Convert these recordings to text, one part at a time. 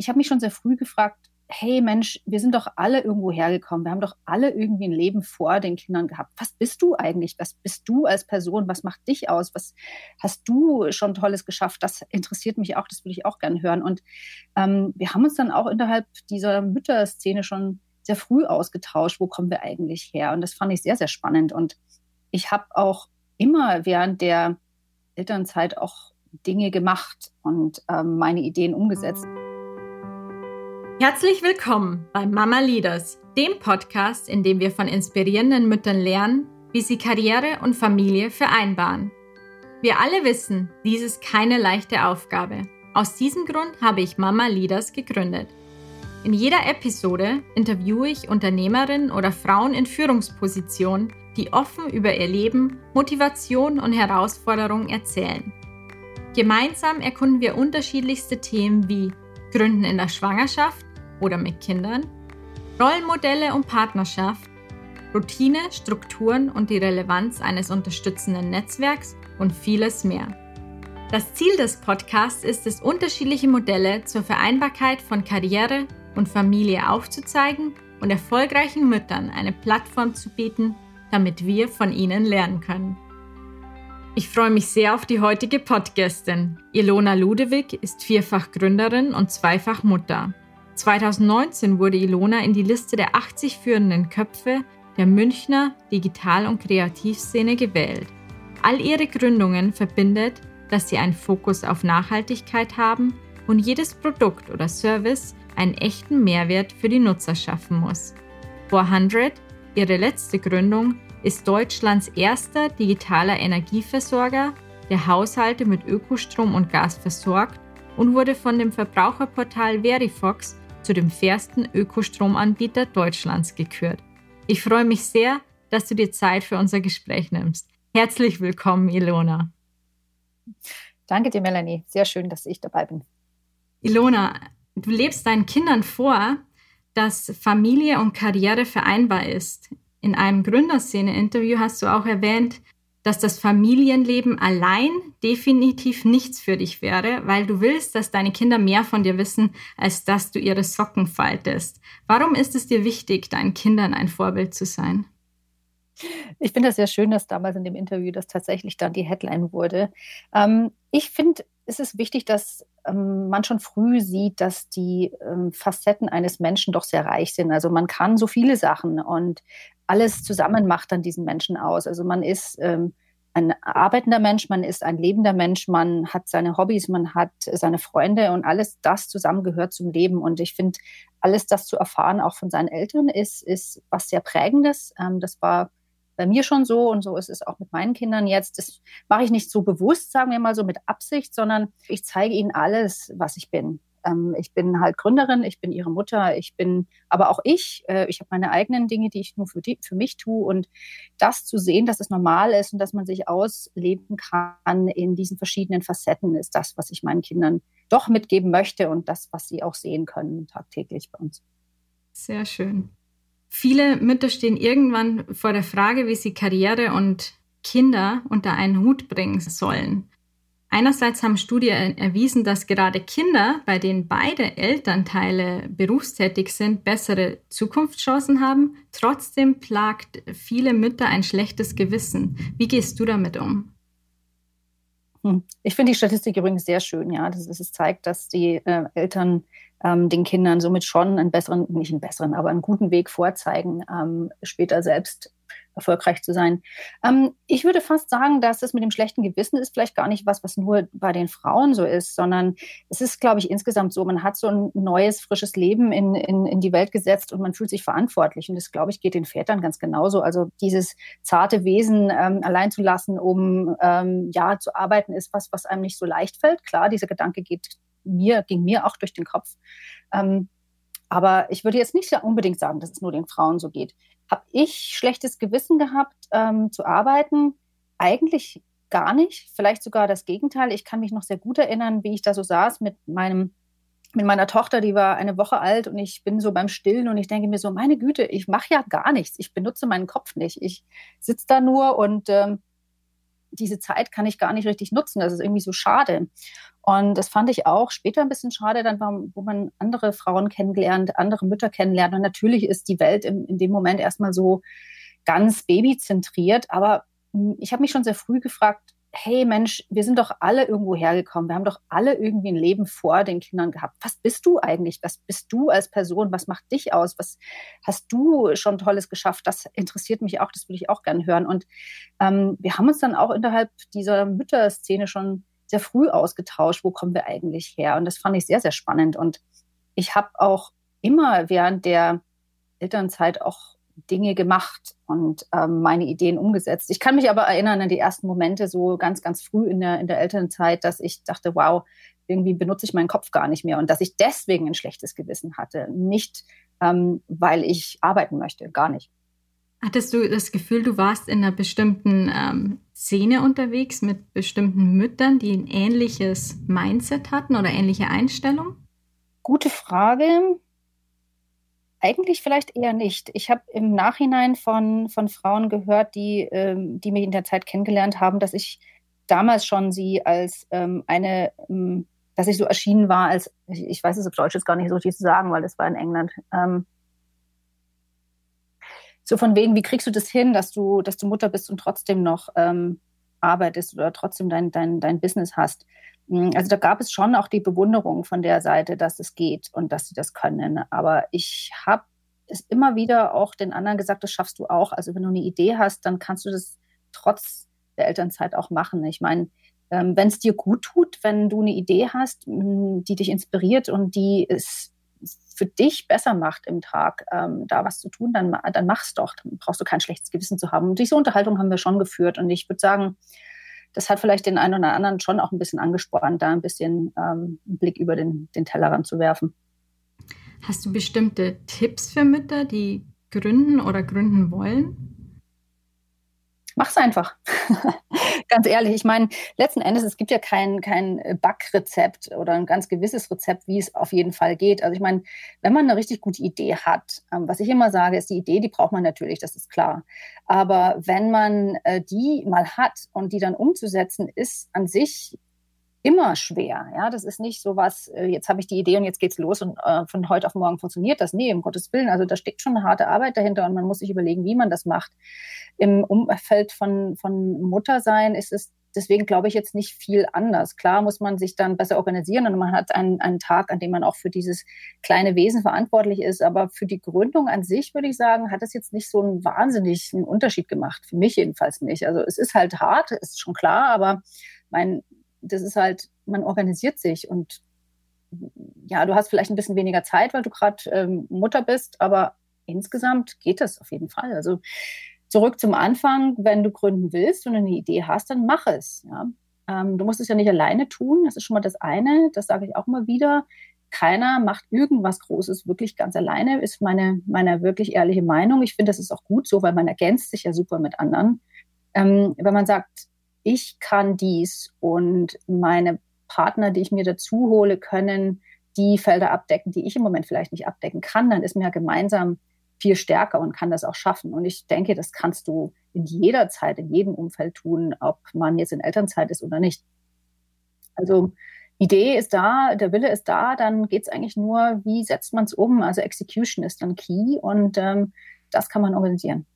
ich habe mich schon sehr früh gefragt, hey Mensch, wir sind doch alle irgendwo hergekommen. Wir haben doch alle irgendwie ein Leben vor den Kindern gehabt. Was bist du eigentlich? Was bist du als Person? Was macht dich aus? Was hast du schon Tolles geschafft? Das interessiert mich auch. Das würde ich auch gerne hören. Und ähm, wir haben uns dann auch innerhalb dieser Mütterszene schon sehr früh ausgetauscht. Wo kommen wir eigentlich her? Und das fand ich sehr, sehr spannend. Und ich habe auch immer während der Elternzeit auch Dinge gemacht und ähm, meine Ideen umgesetzt. Herzlich willkommen bei Mama Leaders, dem Podcast, in dem wir von inspirierenden Müttern lernen, wie sie Karriere und Familie vereinbaren. Wir alle wissen, dies ist keine leichte Aufgabe. Aus diesem Grund habe ich Mama Leaders gegründet. In jeder Episode interviewe ich Unternehmerinnen oder Frauen in Führungspositionen, die offen über ihr Leben, Motivation und Herausforderungen erzählen. Gemeinsam erkunden wir unterschiedlichste Themen wie Gründen in der Schwangerschaft, oder mit Kindern, Rollenmodelle und Partnerschaft, Routine, Strukturen und die Relevanz eines unterstützenden Netzwerks und vieles mehr. Das Ziel des Podcasts ist es, unterschiedliche Modelle zur Vereinbarkeit von Karriere und Familie aufzuzeigen und erfolgreichen Müttern eine Plattform zu bieten, damit wir von ihnen lernen können. Ich freue mich sehr auf die heutige Podcastin. Ilona Ludewig ist vierfach Gründerin und zweifach Mutter. 2019 wurde Ilona in die Liste der 80 führenden Köpfe der Münchner Digital- und Kreativszene gewählt. All ihre Gründungen verbindet, dass sie einen Fokus auf Nachhaltigkeit haben und jedes Produkt oder Service einen echten Mehrwert für die Nutzer schaffen muss. 400, ihre letzte Gründung, ist Deutschlands erster digitaler Energieversorger, der Haushalte mit Ökostrom und Gas versorgt und wurde von dem Verbraucherportal Verifox zu dem fairsten Ökostromanbieter Deutschlands gekürt. Ich freue mich sehr, dass du dir Zeit für unser Gespräch nimmst. Herzlich willkommen, Ilona. Danke dir, Melanie. Sehr schön, dass ich dabei bin. Ilona, du lebst deinen Kindern vor, dass Familie und Karriere vereinbar ist. In einem Gründerszene-Interview hast du auch erwähnt, dass das Familienleben allein definitiv nichts für dich wäre, weil du willst, dass deine Kinder mehr von dir wissen, als dass du ihre Socken faltest. Warum ist es dir wichtig, deinen Kindern ein Vorbild zu sein? Ich finde das sehr schön, dass damals in dem Interview das tatsächlich dann die Headline wurde. Ähm, ich finde, es ist wichtig, dass ähm, man schon früh sieht, dass die ähm, Facetten eines Menschen doch sehr reich sind. Also man kann so viele Sachen und alles zusammen macht dann diesen Menschen aus. Also man ist ähm, ein arbeitender Mensch, man ist ein lebender Mensch, man hat seine Hobbys, man hat seine Freunde und alles das zusammen gehört zum Leben. Und ich finde, alles das zu erfahren, auch von seinen Eltern, ist, ist was sehr Prägendes. Ähm, das war bei mir schon so und so ist es auch mit meinen Kindern jetzt. Das mache ich nicht so bewusst, sagen wir mal so mit Absicht, sondern ich zeige ihnen alles, was ich bin. Ähm, ich bin halt Gründerin, ich bin ihre Mutter, ich bin aber auch ich. Äh, ich habe meine eigenen Dinge, die ich nur für, die, für mich tue. Und das zu sehen, dass es normal ist und dass man sich ausleben kann in diesen verschiedenen Facetten, ist das, was ich meinen Kindern doch mitgeben möchte und das, was sie auch sehen können tagtäglich bei uns. Sehr schön. Viele Mütter stehen irgendwann vor der Frage, wie sie Karriere und Kinder unter einen Hut bringen sollen. Einerseits haben Studien erwiesen, dass gerade Kinder, bei denen beide Elternteile berufstätig sind, bessere Zukunftschancen haben. Trotzdem plagt viele Mütter ein schlechtes Gewissen. Wie gehst du damit um? Hm. Ich finde die Statistik übrigens sehr schön, ja. Das, es zeigt, dass die äh, Eltern den Kindern somit schon einen besseren, nicht einen besseren, aber einen guten Weg vorzeigen, ähm, später selbst erfolgreich zu sein. Ähm, ich würde fast sagen, dass es mit dem schlechten Gewissen ist vielleicht gar nicht was, was nur bei den Frauen so ist, sondern es ist, glaube ich, insgesamt so, man hat so ein neues, frisches Leben in, in, in die Welt gesetzt und man fühlt sich verantwortlich. Und das, glaube ich, geht den Vätern ganz genauso. Also dieses zarte Wesen ähm, allein zu lassen, um ähm, ja zu arbeiten, ist was, was einem nicht so leicht fällt. Klar, dieser Gedanke geht mir, ging mir auch durch den Kopf. Ähm, aber ich würde jetzt nicht unbedingt sagen, dass es nur den Frauen so geht. Habe ich schlechtes Gewissen gehabt, ähm, zu arbeiten? Eigentlich gar nicht. Vielleicht sogar das Gegenteil. Ich kann mich noch sehr gut erinnern, wie ich da so saß mit meinem mit meiner Tochter, die war eine Woche alt und ich bin so beim Stillen und ich denke mir so, meine Güte, ich mache ja gar nichts. Ich benutze meinen Kopf nicht. Ich sitze da nur und ähm, diese Zeit kann ich gar nicht richtig nutzen. Das ist irgendwie so schade. Und das fand ich auch später ein bisschen schade, dann wo man andere Frauen kennengelernt, andere Mütter kennenlernt. Und natürlich ist die Welt in, in dem Moment erstmal so ganz babyzentriert. Aber hm, ich habe mich schon sehr früh gefragt, hey Mensch, wir sind doch alle irgendwo hergekommen. Wir haben doch alle irgendwie ein Leben vor den Kindern gehabt. Was bist du eigentlich? Was bist du als Person? Was macht dich aus? Was hast du schon Tolles geschafft? Das interessiert mich auch. Das würde ich auch gerne hören. Und ähm, wir haben uns dann auch innerhalb dieser Mütterszene schon sehr früh ausgetauscht. Wo kommen wir eigentlich her? Und das fand ich sehr, sehr spannend. Und ich habe auch immer während der Elternzeit auch Dinge gemacht und ähm, meine Ideen umgesetzt. Ich kann mich aber erinnern an die ersten Momente so ganz, ganz früh in der, in der Elternzeit, dass ich dachte, wow, irgendwie benutze ich meinen Kopf gar nicht mehr und dass ich deswegen ein schlechtes Gewissen hatte. Nicht, ähm, weil ich arbeiten möchte, gar nicht. Hattest du das Gefühl, du warst in einer bestimmten ähm, Szene unterwegs mit bestimmten Müttern, die ein ähnliches Mindset hatten oder ähnliche Einstellung? Gute Frage. Eigentlich vielleicht eher nicht. Ich habe im Nachhinein von, von Frauen gehört, die, ähm, die mich in der Zeit kennengelernt haben, dass ich damals schon sie als ähm, eine, ähm, dass ich so erschienen war, als, ich, ich weiß es auf Deutsch jetzt gar nicht so richtig zu sagen, weil das war in England. Ähm, so von wegen, wie kriegst du das hin, dass du, dass du Mutter bist und trotzdem noch ähm, arbeitest oder trotzdem dein, dein, dein Business hast. Hm, also da gab es schon auch die Bewunderung von der Seite, dass es geht und dass sie das können. Aber ich habe es immer wieder auch den anderen gesagt, das schaffst du auch. Also wenn du eine Idee hast, dann kannst du das trotz der Elternzeit auch machen. Ich meine, ähm, wenn es dir gut tut, wenn du eine Idee hast, hm, die dich inspiriert und die es für dich besser macht im Tag, ähm, da was zu tun, dann, dann mach's doch. Dann brauchst du kein schlechtes Gewissen zu haben. Und diese Unterhaltung haben wir schon geführt. Und ich würde sagen, das hat vielleicht den einen oder anderen schon auch ein bisschen angespornt, da ein bisschen ähm, einen Blick über den, den Tellerrand zu werfen. Hast du bestimmte Tipps für Mütter, die gründen oder gründen wollen? Mach's einfach. ganz ehrlich, ich meine, letzten Endes, es gibt ja kein, kein Backrezept oder ein ganz gewisses Rezept, wie es auf jeden Fall geht. Also ich meine, wenn man eine richtig gute Idee hat, ähm, was ich immer sage, ist die Idee, die braucht man natürlich, das ist klar. Aber wenn man äh, die mal hat und die dann umzusetzen, ist an sich immer schwer. Ja, das ist nicht so was, äh, jetzt habe ich die Idee und jetzt geht's los und äh, von heute auf morgen funktioniert das. Nee, um Gottes Willen. Also da steckt schon eine harte Arbeit dahinter und man muss sich überlegen, wie man das macht. Im Umfeld von, von Muttersein ist es deswegen glaube ich jetzt nicht viel anders. Klar muss man sich dann besser organisieren und man hat einen, einen Tag, an dem man auch für dieses kleine Wesen verantwortlich ist. Aber für die Gründung an sich würde ich sagen, hat es jetzt nicht so einen wahnsinnigen Unterschied gemacht. Für mich jedenfalls nicht. Also es ist halt hart, ist schon klar, aber mein, das ist halt, man organisiert sich und ja, du hast vielleicht ein bisschen weniger Zeit, weil du gerade ähm, Mutter bist, aber insgesamt geht das auf jeden Fall. Also zurück zum Anfang, wenn du gründen willst und eine Idee hast, dann mach es. Ja. Ähm, du musst es ja nicht alleine tun, das ist schon mal das eine, das sage ich auch immer wieder. Keiner macht irgendwas Großes wirklich ganz alleine, ist meine, meine wirklich ehrliche Meinung. Ich finde, das ist auch gut so, weil man ergänzt sich ja super mit anderen. Ähm, wenn man sagt, ich kann dies und meine Partner, die ich mir dazu hole, können die Felder abdecken, die ich im Moment vielleicht nicht abdecken kann, dann ist man ja gemeinsam viel stärker und kann das auch schaffen. Und ich denke, das kannst du in jeder Zeit, in jedem Umfeld tun, ob man jetzt in Elternzeit ist oder nicht. Also Idee ist da, der Wille ist da, dann geht es eigentlich nur, wie setzt man es um? Also Execution ist dann Key und ähm, das kann man organisieren.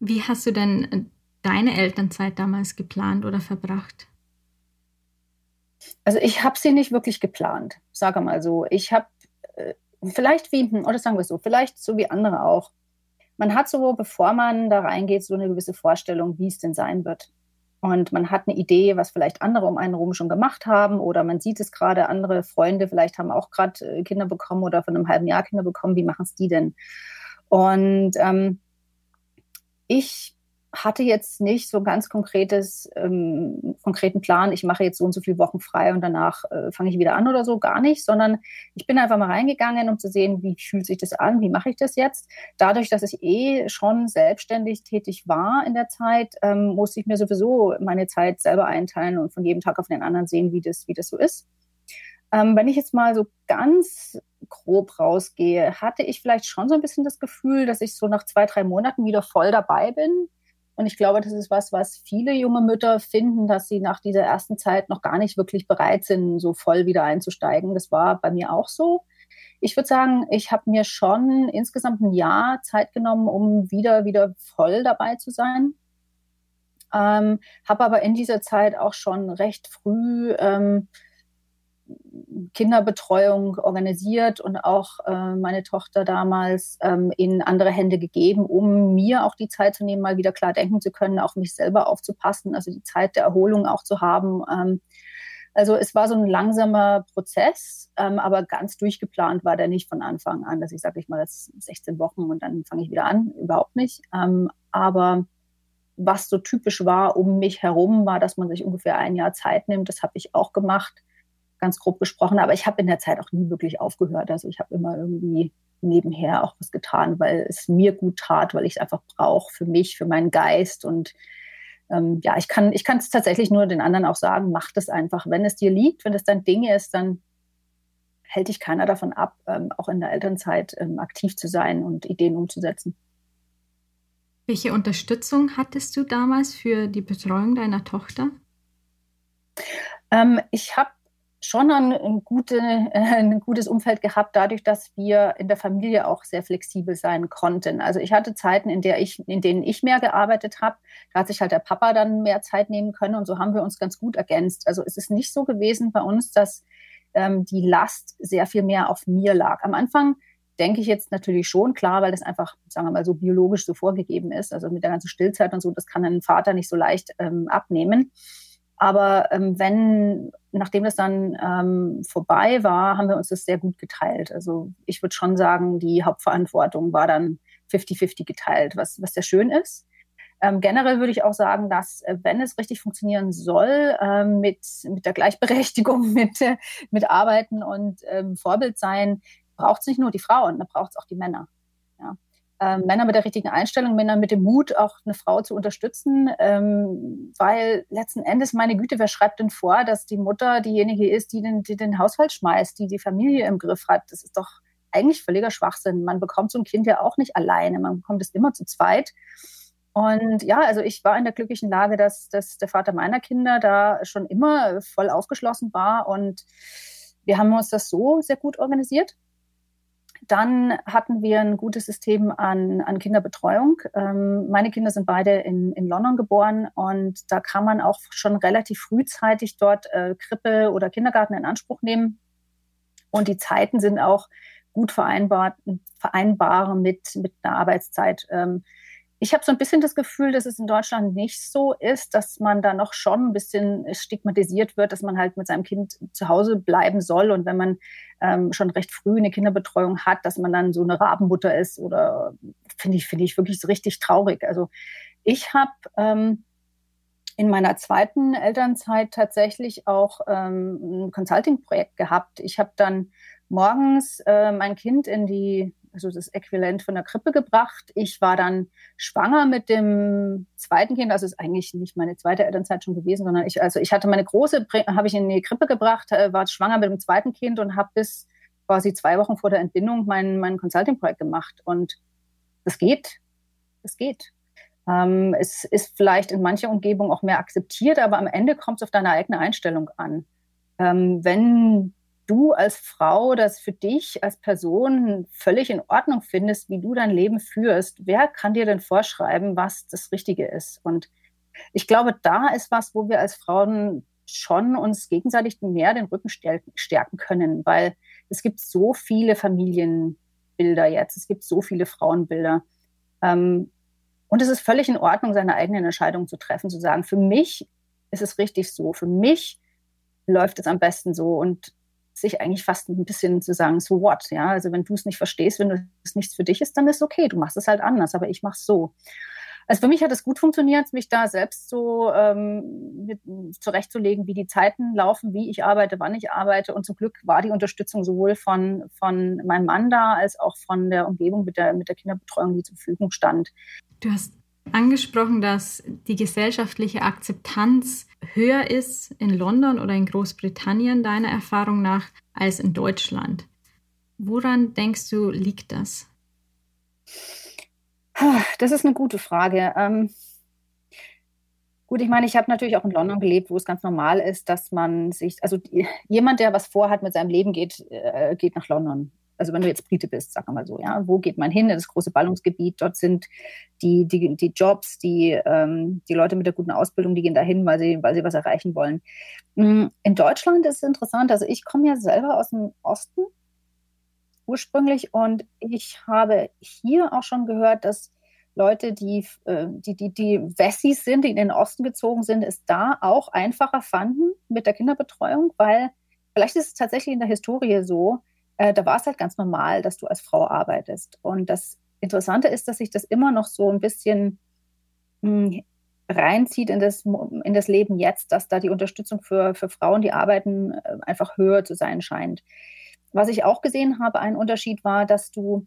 Wie hast du denn deine Elternzeit damals geplant oder verbracht? Also ich habe sie nicht wirklich geplant, sage mal so. Ich habe äh, vielleicht wie, hm, oder sagen wir so, vielleicht so wie andere auch. Man hat so, bevor man da reingeht, so eine gewisse Vorstellung, wie es denn sein wird. Und man hat eine Idee, was vielleicht andere um einen herum schon gemacht haben, oder man sieht es gerade, andere Freunde vielleicht haben auch gerade äh, Kinder bekommen oder von einem halben Jahr Kinder bekommen. Wie machen es die denn? Und ähm, ich hatte jetzt nicht so ein ganz konkretes, ähm, konkreten Plan, ich mache jetzt so und so viele Wochen frei und danach äh, fange ich wieder an oder so, gar nicht, sondern ich bin einfach mal reingegangen, um zu sehen, wie fühlt sich das an, wie mache ich das jetzt. Dadurch, dass ich eh schon selbstständig tätig war in der Zeit, ähm, musste ich mir sowieso meine Zeit selber einteilen und von jedem Tag auf den anderen sehen, wie das, wie das so ist. Ähm, wenn ich jetzt mal so ganz grob rausgehe, hatte ich vielleicht schon so ein bisschen das Gefühl, dass ich so nach zwei, drei Monaten wieder voll dabei bin Und ich glaube, das ist was, was viele junge Mütter finden, dass sie nach dieser ersten Zeit noch gar nicht wirklich bereit sind, so voll wieder einzusteigen. Das war bei mir auch so. Ich würde sagen, ich habe mir schon insgesamt ein Jahr Zeit genommen, um wieder, wieder voll dabei zu sein. Ähm, habe aber in dieser Zeit auch schon recht früh ähm, Kinderbetreuung organisiert und auch äh, meine Tochter damals ähm, in andere Hände gegeben, um mir auch die Zeit zu nehmen, mal wieder klar denken zu können, auch mich selber aufzupassen, also die Zeit der Erholung auch zu haben. Ähm, also es war so ein langsamer Prozess, ähm, aber ganz durchgeplant war der nicht von Anfang an, dass ich sage, ich mal jetzt 16 Wochen und dann fange ich wieder an, überhaupt nicht. Ähm, aber was so typisch war um mich herum, war, dass man sich ungefähr ein Jahr Zeit nimmt. Das habe ich auch gemacht ganz grob gesprochen. Aber ich habe in der Zeit auch nie wirklich aufgehört. Also ich habe immer irgendwie nebenher auch was getan, weil es mir gut tat, weil ich es einfach brauche für mich, für meinen Geist. Und ähm, ja, ich kann ich kann es tatsächlich nur den anderen auch sagen, mach das einfach. Wenn es dir liegt, wenn es dein Ding ist, dann hält dich keiner davon ab, ähm, auch in der Elternzeit ähm, aktiv zu sein und Ideen umzusetzen. Welche Unterstützung hattest du damals für die Betreuung deiner Tochter? Ähm, ich habe schon ein, ein, gute, ein, gutes Umfeld gehabt, dadurch, dass wir in der Familie auch sehr flexibel sein konnten. Also ich hatte Zeiten, in, der ich, in denen ich mehr gearbeitet habe. Da hat sich halt der Papa dann mehr Zeit nehmen können und so haben wir uns ganz gut ergänzt. Also es ist nicht so gewesen bei uns, dass ähm, die Last sehr viel mehr auf mir lag. Am Anfang denke ich jetzt natürlich schon, klar, weil das einfach, sagen wir mal, so biologisch so vorgegeben ist. Also mit der ganzen Stillzeit und so, das kann ein Vater nicht so leicht ähm, abnehmen. Aber ähm, wenn, nachdem das dann ähm, vorbei war, haben wir uns das sehr gut geteilt. Also ich würde schon sagen, die Hauptverantwortung war dann 50-50 geteilt, was, was sehr schön ist. Ähm, generell würde ich auch sagen, dass äh, wenn es richtig funktionieren soll, ähm, mit, mit der Gleichberechtigung, mit, äh, mit Arbeiten und ähm, Vorbild sein, braucht es nicht nur die Frauen, da braucht es auch die Männer. Ja ähm, Männer mit der richtigen Einstellung, Männer mit dem Mut, auch eine Frau zu unterstützen, ähm, weil letzten Endes, meine Güte, wer schreibt denn vor, dass die Mutter diejenige ist, die den, die den Haushalt schmeißt, die die Familie im Griff hat? Das ist doch eigentlich völliger Schwachsinn. Man bekommt so ein Kind ja auch nicht alleine, man bekommt es immer zu zweit. Und ja, also ich war in der glücklichen Lage, dass, dass der Vater meiner Kinder da schon immer voll aufgeschlossen war und wir haben uns das so sehr gut organisiert. Dann hatten wir ein gutes System an, an Kinderbetreuung. Ähm, meine Kinder sind beide in, in London geboren und da kann man auch schon relativ frühzeitig dort äh, Krippe oder Kindergarten in Anspruch nehmen. Und die Zeiten sind auch gut vereinbar, vereinbar mit, mit einer Arbeitszeit. Ähm, ich habe so ein bisschen das Gefühl, dass es in Deutschland nicht so ist, dass man da noch schon ein bisschen stigmatisiert wird, dass man halt mit seinem Kind zu Hause bleiben soll und wenn man ähm, schon recht früh eine Kinderbetreuung hat, dass man dann so eine Rabenmutter ist oder finde ich finde ich wirklich so richtig traurig. Also ich habe ähm, in meiner zweiten Elternzeit tatsächlich auch ähm, ein Consulting-Projekt gehabt. Ich habe dann morgens äh, mein Kind in die also das Äquivalent von der Krippe gebracht. Ich war dann schwanger mit dem zweiten Kind, also ist eigentlich nicht meine zweite Elternzeit schon gewesen, sondern ich, also ich hatte meine große, habe ich in die Krippe gebracht, äh, war schwanger mit dem zweiten Kind und habe bis quasi zwei Wochen vor der Entbindung mein, mein Consulting-Projekt gemacht. Und das geht. Es geht. Ähm, es ist vielleicht in mancher Umgebung auch mehr akzeptiert, aber am Ende kommt es auf deine eigene Einstellung an. Ähm, wenn du als Frau das für dich als Person völlig in Ordnung findest, wie du dein Leben führst, wer kann dir denn vorschreiben, was das Richtige ist? Und ich glaube, da ist was, wo wir als Frauen schon uns gegenseitig mehr den Rücken stärken können, weil es gibt so viele Familienbilder jetzt, es gibt so viele Frauenbilder. Ähm, und es ist völlig in Ordnung, seine eigenen Entscheidungen zu treffen, zu sagen, für mich ist es richtig so, für mich läuft es am besten so. Und sich eigentlich fast ein bisschen zu sagen, so what, ja, also wenn du es nicht verstehst, wenn es nichts für dich ist, dann ist okay, du machst es halt anders, aber ich mache es so. Also für mich hat es gut funktioniert, mich da selbst so ähm, mit, zurechtzulegen, wie die Zeiten laufen, wie ich arbeite, wann ich arbeite. Und zum Glück war die Unterstützung sowohl von, von meinem Mann da, als auch von der Umgebung mit der, mit der Kinderbetreuung, die zur Verfügung stand. Du hast angesprochen, dass die gesellschaftliche Akzeptanz höher ist in London oder in Großbritannien deiner Erfahrung nach als in Deutschland. Woran denkst du, liegt das? Das ist eine gute Frage. Ähm, Gut, ich meine, ich habe natürlich auch in London gelebt, wo es ganz normal ist, dass man sich, also jemand, der was vorhat mit seinem Leben, geht, äh, geht nach London. Also wenn du jetzt Brite bist, sagen wir mal so, ja, wo geht man hin? In das große Ballungsgebiet. Dort sind die, die, die Jobs, die, ähm, die Leute mit der guten Ausbildung, die gehen dahin, weil sie, weil sie was erreichen wollen. Mm, in Deutschland ist es interessant. Also ich komme ja selber aus dem Osten ursprünglich und ich habe hier auch schon gehört, dass Leute, die, äh, die, die, die Wessis sind, die in den Osten gezogen sind, es da auch einfacher fanden mit der Kinderbetreuung, weil vielleicht ist es tatsächlich in der Historie so, äh, da war es halt ganz normal, dass du als Frau arbeitest. Und das Interessante ist, dass sich das immer noch so ein bisschen mh, hm, reinzieht in das, in das Leben jetzt, dass da die Unterstützung für, für Frauen, die arbeiten, äh, einfach höher zu sein scheint. Was ich auch gesehen habe, ein Unterschied war, dass du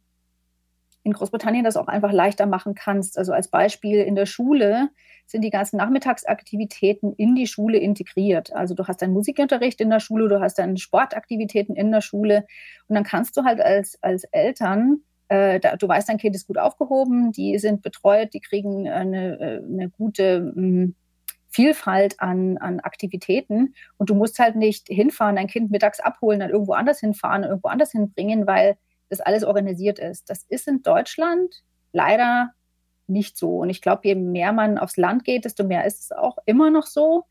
in Großbritannien das auch einfach leichter machen kannst. Also als Beispiel in der Schule sind die ganzen Nachmittagsaktivitäten in die Schule integriert. Also du hast deinen Musikunterricht in der Schule, du hast deine Sportaktivitäten in der Schule und dann kannst du halt als, als Eltern äh, da, du weißt, dein Kind ist gut aufgehoben, die sind betreut, die kriegen eine, äh, eine gute mh, hm, Vielfalt an, an Aktivitäten und du musst halt nicht hinfahren, dein Kind mittags abholen, dann irgendwo anders hinfahren, irgendwo anders hinbringen, weil das alles organisiert ist. Das ist in Deutschland leider nicht so. Und ich glaube, je mehr man aufs Land geht, desto mehr ist es auch immer noch so.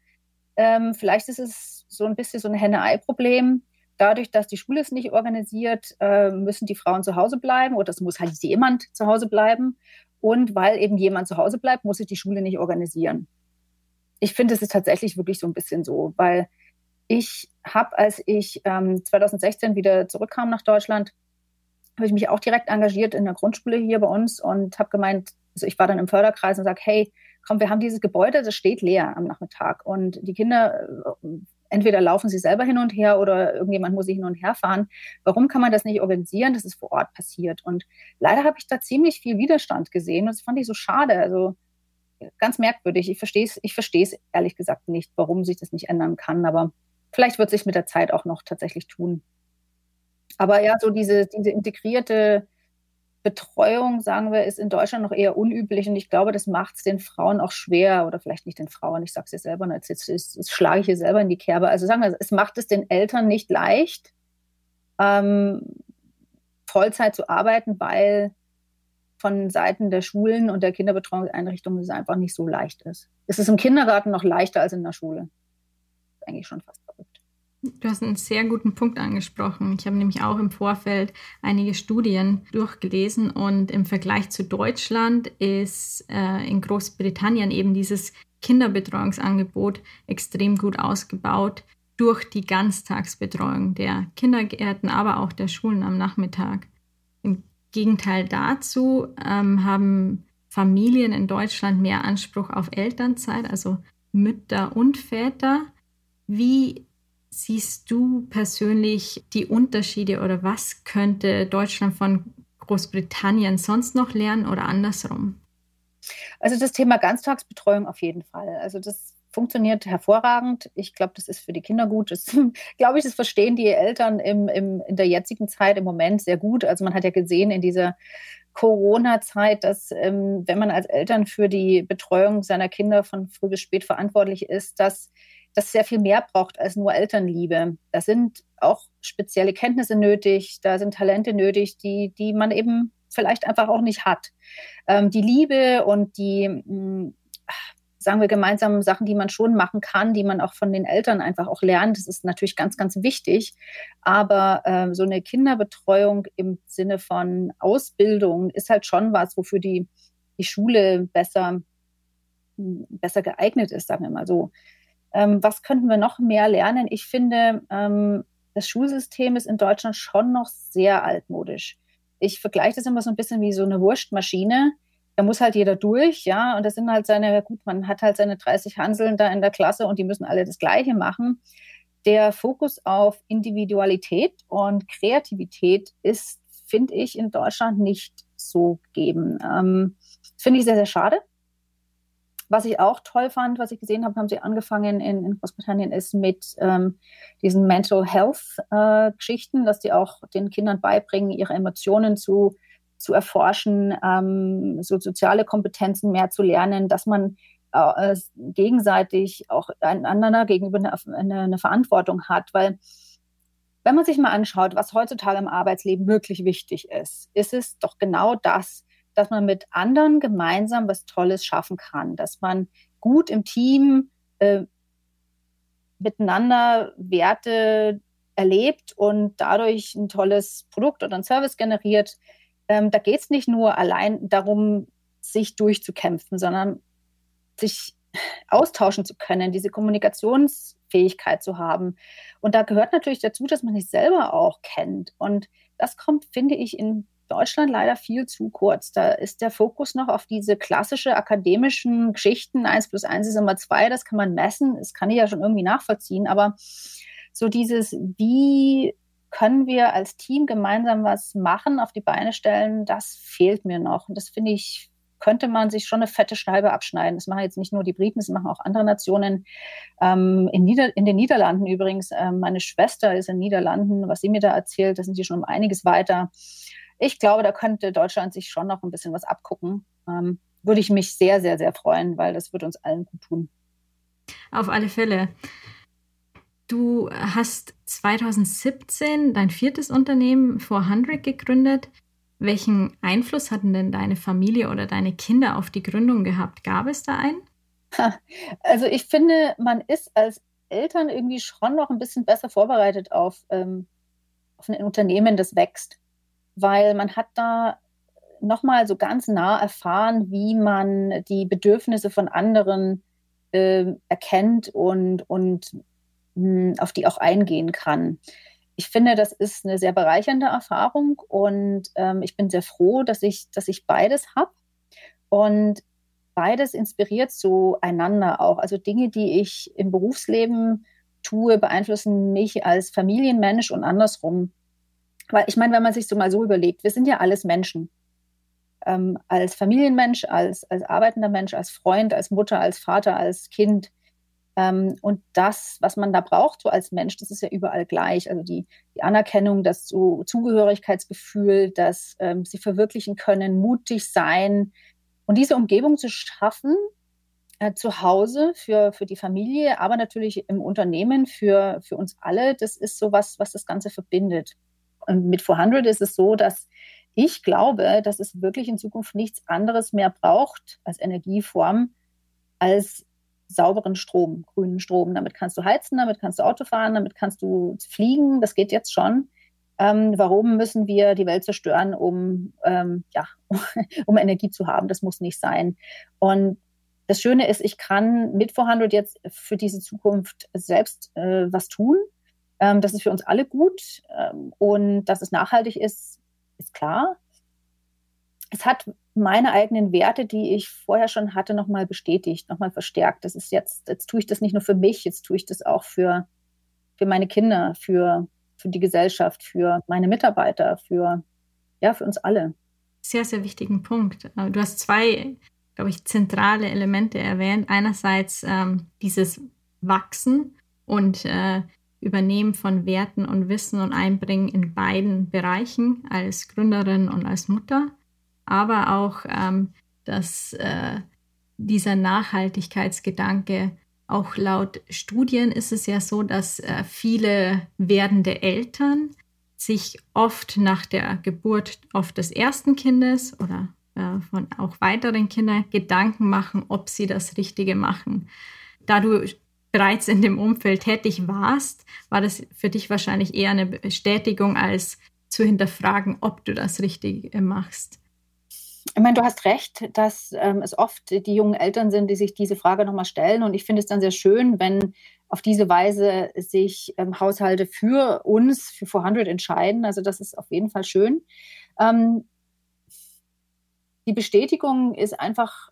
Ähm, vielleicht ist es so ein bisschen so ein Henne-Ei-Problem. Dadurch, dass die Schule es nicht organisiert, äh, müssen die Frauen zu Hause bleiben oder es muss halt jemand zu Hause bleiben. Und weil eben jemand zu Hause bleibt, muss sich die Schule nicht organisieren. Ich finde, es ist tatsächlich wirklich so ein bisschen so, weil ich habe, als ich ähm, 2016 wieder zurückkam nach Deutschland, habe ich mich auch direkt engagiert in der Grundschule hier bei uns und habe gemeint, also ich war dann im Förderkreis und sage, hey, komm, wir haben dieses Gebäude, das steht leer am Nachmittag und die Kinder äh, entweder laufen sie selber hin und her oder irgendjemand muss sie hin und her fahren. Warum kann man das nicht organisieren, dass es vor Ort passiert? Und leider habe ich da ziemlich viel Widerstand gesehen und das fand ich so schade. Also ganz merkwürdig. Ich verstehe es, ich ehrlich gesagt nicht, warum sich das nicht ändern kann, aber vielleicht wird sich mit der Zeit auch noch tatsächlich tun. Aber ja, so diese, diese integrierte Betreuung, sagen wir, ist in Deutschland noch eher unüblich. Und ich glaube, das macht es den Frauen auch schwer, oder vielleicht nicht den Frauen, ich sage es jetzt selber, jetzt, jetzt, jetzt, jetzt, schlage ich hier selber in die Kerbe. Also sagen wir, es macht es den Eltern nicht leicht, ähm, Vollzeit zu arbeiten, weil von Seiten der Schulen und der Kinderbetreuungseinrichtungen es einfach nicht so leicht ist. Es ist im Kindergarten noch leichter als in der Schule. Eigentlich schon fast Du hast einen sehr guten Punkt angesprochen. Ich habe nämlich auch im Vorfeld einige Studien durchgelesen und im Vergleich zu Deutschland ist äh, in Großbritannien eben dieses Kinderbetreuungsangebot extrem gut ausgebaut durch die Ganztagsbetreuung der Kindergärten, aber auch der Schulen am Nachmittag. Im Gegenteil dazu ähm, haben Familien in Deutschland mehr Anspruch auf Elternzeit, also Mütter und Väter. Wie siehst du persönlich die Unterschiede oder was könnte Deutschland von Großbritannien sonst noch lernen oder andersrum? Also das Thema Ganztagsbetreuung auf jeden Fall. Also das funktioniert hervorragend. Ich glaube, das ist für die Kinder gut. Das glaube ich, das verstehen die Eltern im, im, in der jetzigen Zeit im Moment sehr gut. Also man hat ja gesehen in dieser Corona-Zeit, dass ähm, wenn man als Eltern für die Betreuung seiner Kinder von früh bis spät verantwortlich ist, dass das sehr viel mehr braucht als nur Elternliebe. Da sind auch spezielle Kenntnisse nötig, da sind Talente nötig, die, die man eben vielleicht einfach auch nicht hat. Ähm, die Liebe und die, mh, hm, sagen wir, gemeinsamen Sachen, die man schon machen kann, die man auch von den Eltern einfach auch lernt, das ist natürlich ganz, ganz wichtig. Aber ähm, so eine Kinderbetreuung im Sinne von Ausbildung ist halt schon was, wofür die, die Schule besser, hm, besser geeignet ist, sagen wir mal so. Ähm, was könnten wir noch mehr lernen? Ich finde, ähm, das Schulsystem ist in Deutschland schon noch sehr altmodisch. Ich vergleiche das immer so ein bisschen wie so eine Wurstmaschine. Da muss halt jeder durch, ja, und das sind halt seine, gut, man hat halt seine 30 Hanseln da in der Klasse und die müssen alle das Gleiche machen. Der Fokus auf Individualität und Kreativität ist, finde ich, in Deutschland nicht so gegeben. Ähm, finde ich sehr, sehr schade. Was ich auch toll fand, was ich gesehen habe, haben sie angefangen in, in Großbritannien, ist mit ähm, diesen Mental Health-Geschichten, äh, dass die auch den Kindern beibringen, ihre Emotionen zu, zu erforschen, ähm, so soziale Kompetenzen mehr zu lernen, dass man äh, gegenseitig auch einander gegenüber eine, eine, eine Verantwortung hat, weil wenn man sich mal anschaut, was heutzutage im Arbeitsleben wirklich wichtig ist, ist es doch genau das, dass man mit anderen gemeinsam was Tolles schaffen kann, dass man gut im Team äh, miteinander Werte erlebt und dadurch ein tolles Produkt oder ein Service generiert. Ähm, da geht es nicht nur allein darum, sich durchzukämpfen, sondern sich austauschen zu können, diese Kommunikationsfähigkeit zu haben. Und da gehört natürlich dazu, dass man sich selber auch kennt. Und das kommt, finde ich, in Deutschland leider viel zu kurz. Da ist der Fokus noch auf diese klassische akademischen Geschichten. Eins plus eins ist immer zwei, das kann man messen. Das kann ich ja schon irgendwie nachvollziehen. Aber so dieses, wie können wir als Team gemeinsam was machen, auf die Beine stellen, das fehlt mir noch. Und das finde ich könnte man sich schon eine fette Scheibe abschneiden. Das machen jetzt nicht nur die Briten, das machen auch andere Nationen. Ähm, in, in den Niederlanden übrigens, äh, meine Schwester ist in den Niederlanden, was sie mir da erzählt, da sind sie schon um einiges weiter. Ich glaube, da könnte Deutschland sich schon noch ein bisschen was abgucken. Ähm, würde ich mich sehr, sehr, sehr freuen, weil das würde uns allen gut tun. Auf alle Fälle. Du hast 2017 dein viertes Unternehmen 400 gegründet. Welchen Einfluss hatten denn deine Familie oder deine Kinder auf die Gründung gehabt? Gab es da einen? Also ich finde, man ist als Eltern irgendwie schon noch ein bisschen besser vorbereitet auf, ähm, auf ein Unternehmen, das wächst, weil man hat da nochmal so ganz nah erfahren, wie man die Bedürfnisse von anderen äh, erkennt und, und mh, hm, auf die auch eingehen kann ich finde, das ist eine sehr bereichernde Erfahrung und ähm, ich bin sehr froh, dass ich, dass ich beides habe. Und beides inspiriert so einander auch. Also Dinge, die ich im Berufsleben tue, beeinflussen mich als Familienmensch und andersrum. Weil ich meine, wenn man sich so mal so überlegt, wir sind ja alles Menschen. Ähm, als Familienmensch, als, als arbeitender Mensch, als Freund, als Mutter, als Vater, als Kind. Ähm, und das, was man da braucht, so als Mensch, das ist ja überall gleich. Also die, die Anerkennung, das so Zugehörigkeitsgefühl, dass ähm, sie verwirklichen können, mutig sein und diese Umgebung zu schaffen, äh, zu Hause für, für die Familie, aber natürlich im Unternehmen für, für uns alle, das ist so was, was das Ganze verbindet. Und mit 400 ist es so, dass ich glaube, dass es wirklich in Zukunft nichts anderes mehr braucht als Energieform, als sauberen Strom, grünen Strom. Damit kannst du heizen, damit kannst du Auto fahren, damit kannst du fliegen. Das geht jetzt schon. Ähm, warum müssen wir die Welt zerstören, um, ähm, ja, um Energie zu haben? Das muss nicht sein. Und das Schöne ist, ich kann mit 400 jetzt für diese Zukunft selbst äh, was tun. Ähm, das ist für uns alle gut. Ähm, und dass es nachhaltig ist, ist klar. Es hat meine eigenen Werte, die ich vorher schon hatte, nochmal bestätigt, nochmal verstärkt. Das ist jetzt, jetzt tue ich das nicht nur für mich, jetzt tue ich das auch für, für meine Kinder, für, für die Gesellschaft, für meine Mitarbeiter, für, ja, für uns alle. Sehr, sehr wichtigen Punkt. Äh, du hast zwei, glaube ich, zentrale Elemente erwähnt. Einerseits ähm, dieses Wachsen und äh, Übernehmen von Werten und Wissen und Einbringen in beiden Bereichen als Gründerin und als Mutter aber auch, ähm, dass äh, dieser Nachhaltigkeitsgedanke, auch laut Studien ist es ja so, dass äh, viele werdende Eltern sich oft nach der Geburt oft des ersten Kindes oder äh, von auch weiteren Kindern Gedanken machen, ob sie das Richtige machen. Da du bereits in dem Umfeld tätig warst, war das für dich wahrscheinlich eher eine Bestätigung als zu hinterfragen, ob du das Richtige machst. Ich meine, du hast recht, dass ähm, es oft die jungen Eltern sind, die sich diese Frage nochmal stellen. Und ich finde es dann sehr schön, wenn auf diese Weise sich ähm, Haushalte für uns, für 400 entscheiden. Also das ist auf jeden Fall schön. Ähm, die Bestätigung ist einfach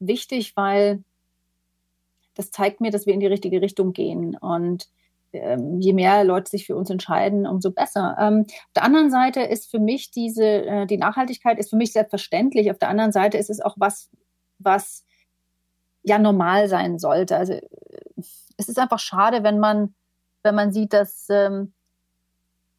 wichtig, weil das zeigt mir, dass wir in die richtige Richtung gehen. Und ähm, je mehr Leute sich für uns entscheiden, umso besser. Ähm, auf der anderen Seite ist für mich diese, äh, die Nachhaltigkeit ist für mich selbstverständlich. Auf der anderen Seite ist es auch was, was ja normal sein sollte. Also äh, es ist einfach schade, wenn man, wenn man sieht, dass ähm,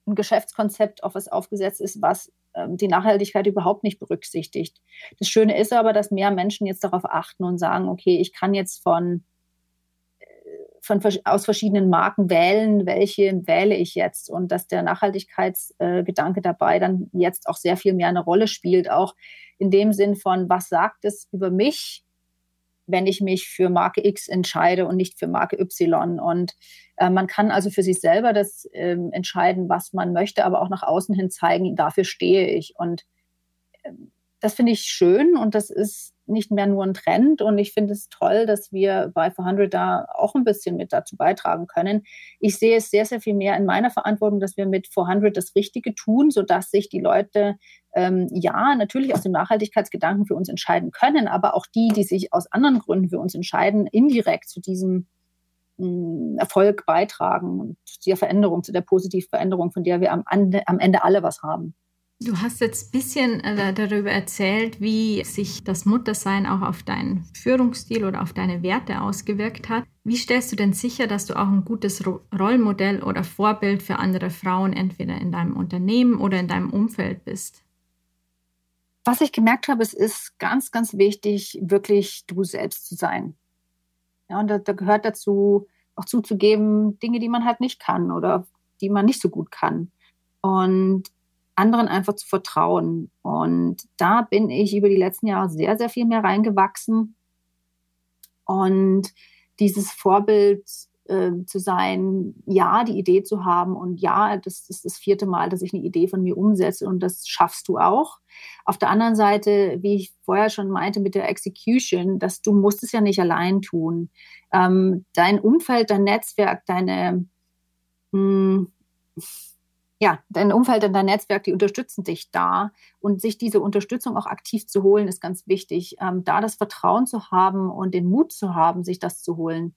ein Geschäftskonzept auf was aufgesetzt ist, was ähm, die Nachhaltigkeit überhaupt nicht berücksichtigt. Das Schöne ist aber, dass mehr Menschen jetzt darauf achten und sagen, okay, ich kann jetzt von, von aus verschiedenen Marken wählen, welche wähle ich jetzt und dass der Nachhaltigkeitsgedanke dabei dann jetzt auch sehr viel mehr eine Rolle spielt, auch in dem Sinn von, was sagt es über mich, wenn ich mich für Marke X entscheide und nicht für Marke Y. Und äh, man kann also für sich selber das ähm, entscheiden, was man möchte, aber auch nach außen hin zeigen, dafür stehe ich. Und äh, das finde ich schön und das ist nicht mehr nur ein Trend. Und ich finde es toll, dass wir bei 400 da auch ein bisschen mit dazu beitragen können. Ich sehe es sehr, sehr viel mehr in meiner Verantwortung, dass wir mit 400 das Richtige tun, sodass sich die Leute ähm, ja natürlich aus dem Nachhaltigkeitsgedanken für uns entscheiden können, aber auch die, die sich aus anderen Gründen für uns entscheiden, indirekt zu diesem mh, Erfolg beitragen und zu der Veränderung, zu der positiven Veränderung, von der wir am am Ende alle was haben. Du hast jetzt ein bisschen äh, darüber erzählt, wie sich das Muttersein auch auf deinen Führungsstil oder auf deine Werte ausgewirkt hat. Wie stellst du denn sicher, dass du auch ein gutes Rollmodell oder Vorbild für andere Frauen entweder in deinem Unternehmen oder in deinem Umfeld bist? Was ich gemerkt habe, es ist ganz, ganz wichtig, wirklich du selbst zu sein. Ja, und da, da gehört dazu, auch zuzugeben, Dinge, die man halt nicht kann oder die man nicht so gut kann. Und anderen einfach zu vertrauen. Und da bin ich über die letzten Jahre sehr, sehr viel mehr reingewachsen. Und dieses Vorbild äh, zu sein, ja, die Idee zu haben und ja, das ist das vierte Mal, dass ich eine Idee von mir umsetze und das schaffst du auch. Auf der anderen Seite, wie ich vorher schon meinte mit der Execution, dass du musst es ja nicht allein tun. Ähm, dein Umfeld, dein Netzwerk, deine mh, hm, ja, dein Umfeld und dein Netzwerk, die unterstützen dich da. Und sich diese Unterstützung auch aktiv zu holen, ist ganz wichtig. Ähm, da das Vertrauen zu haben und den Mut zu haben, sich das zu holen,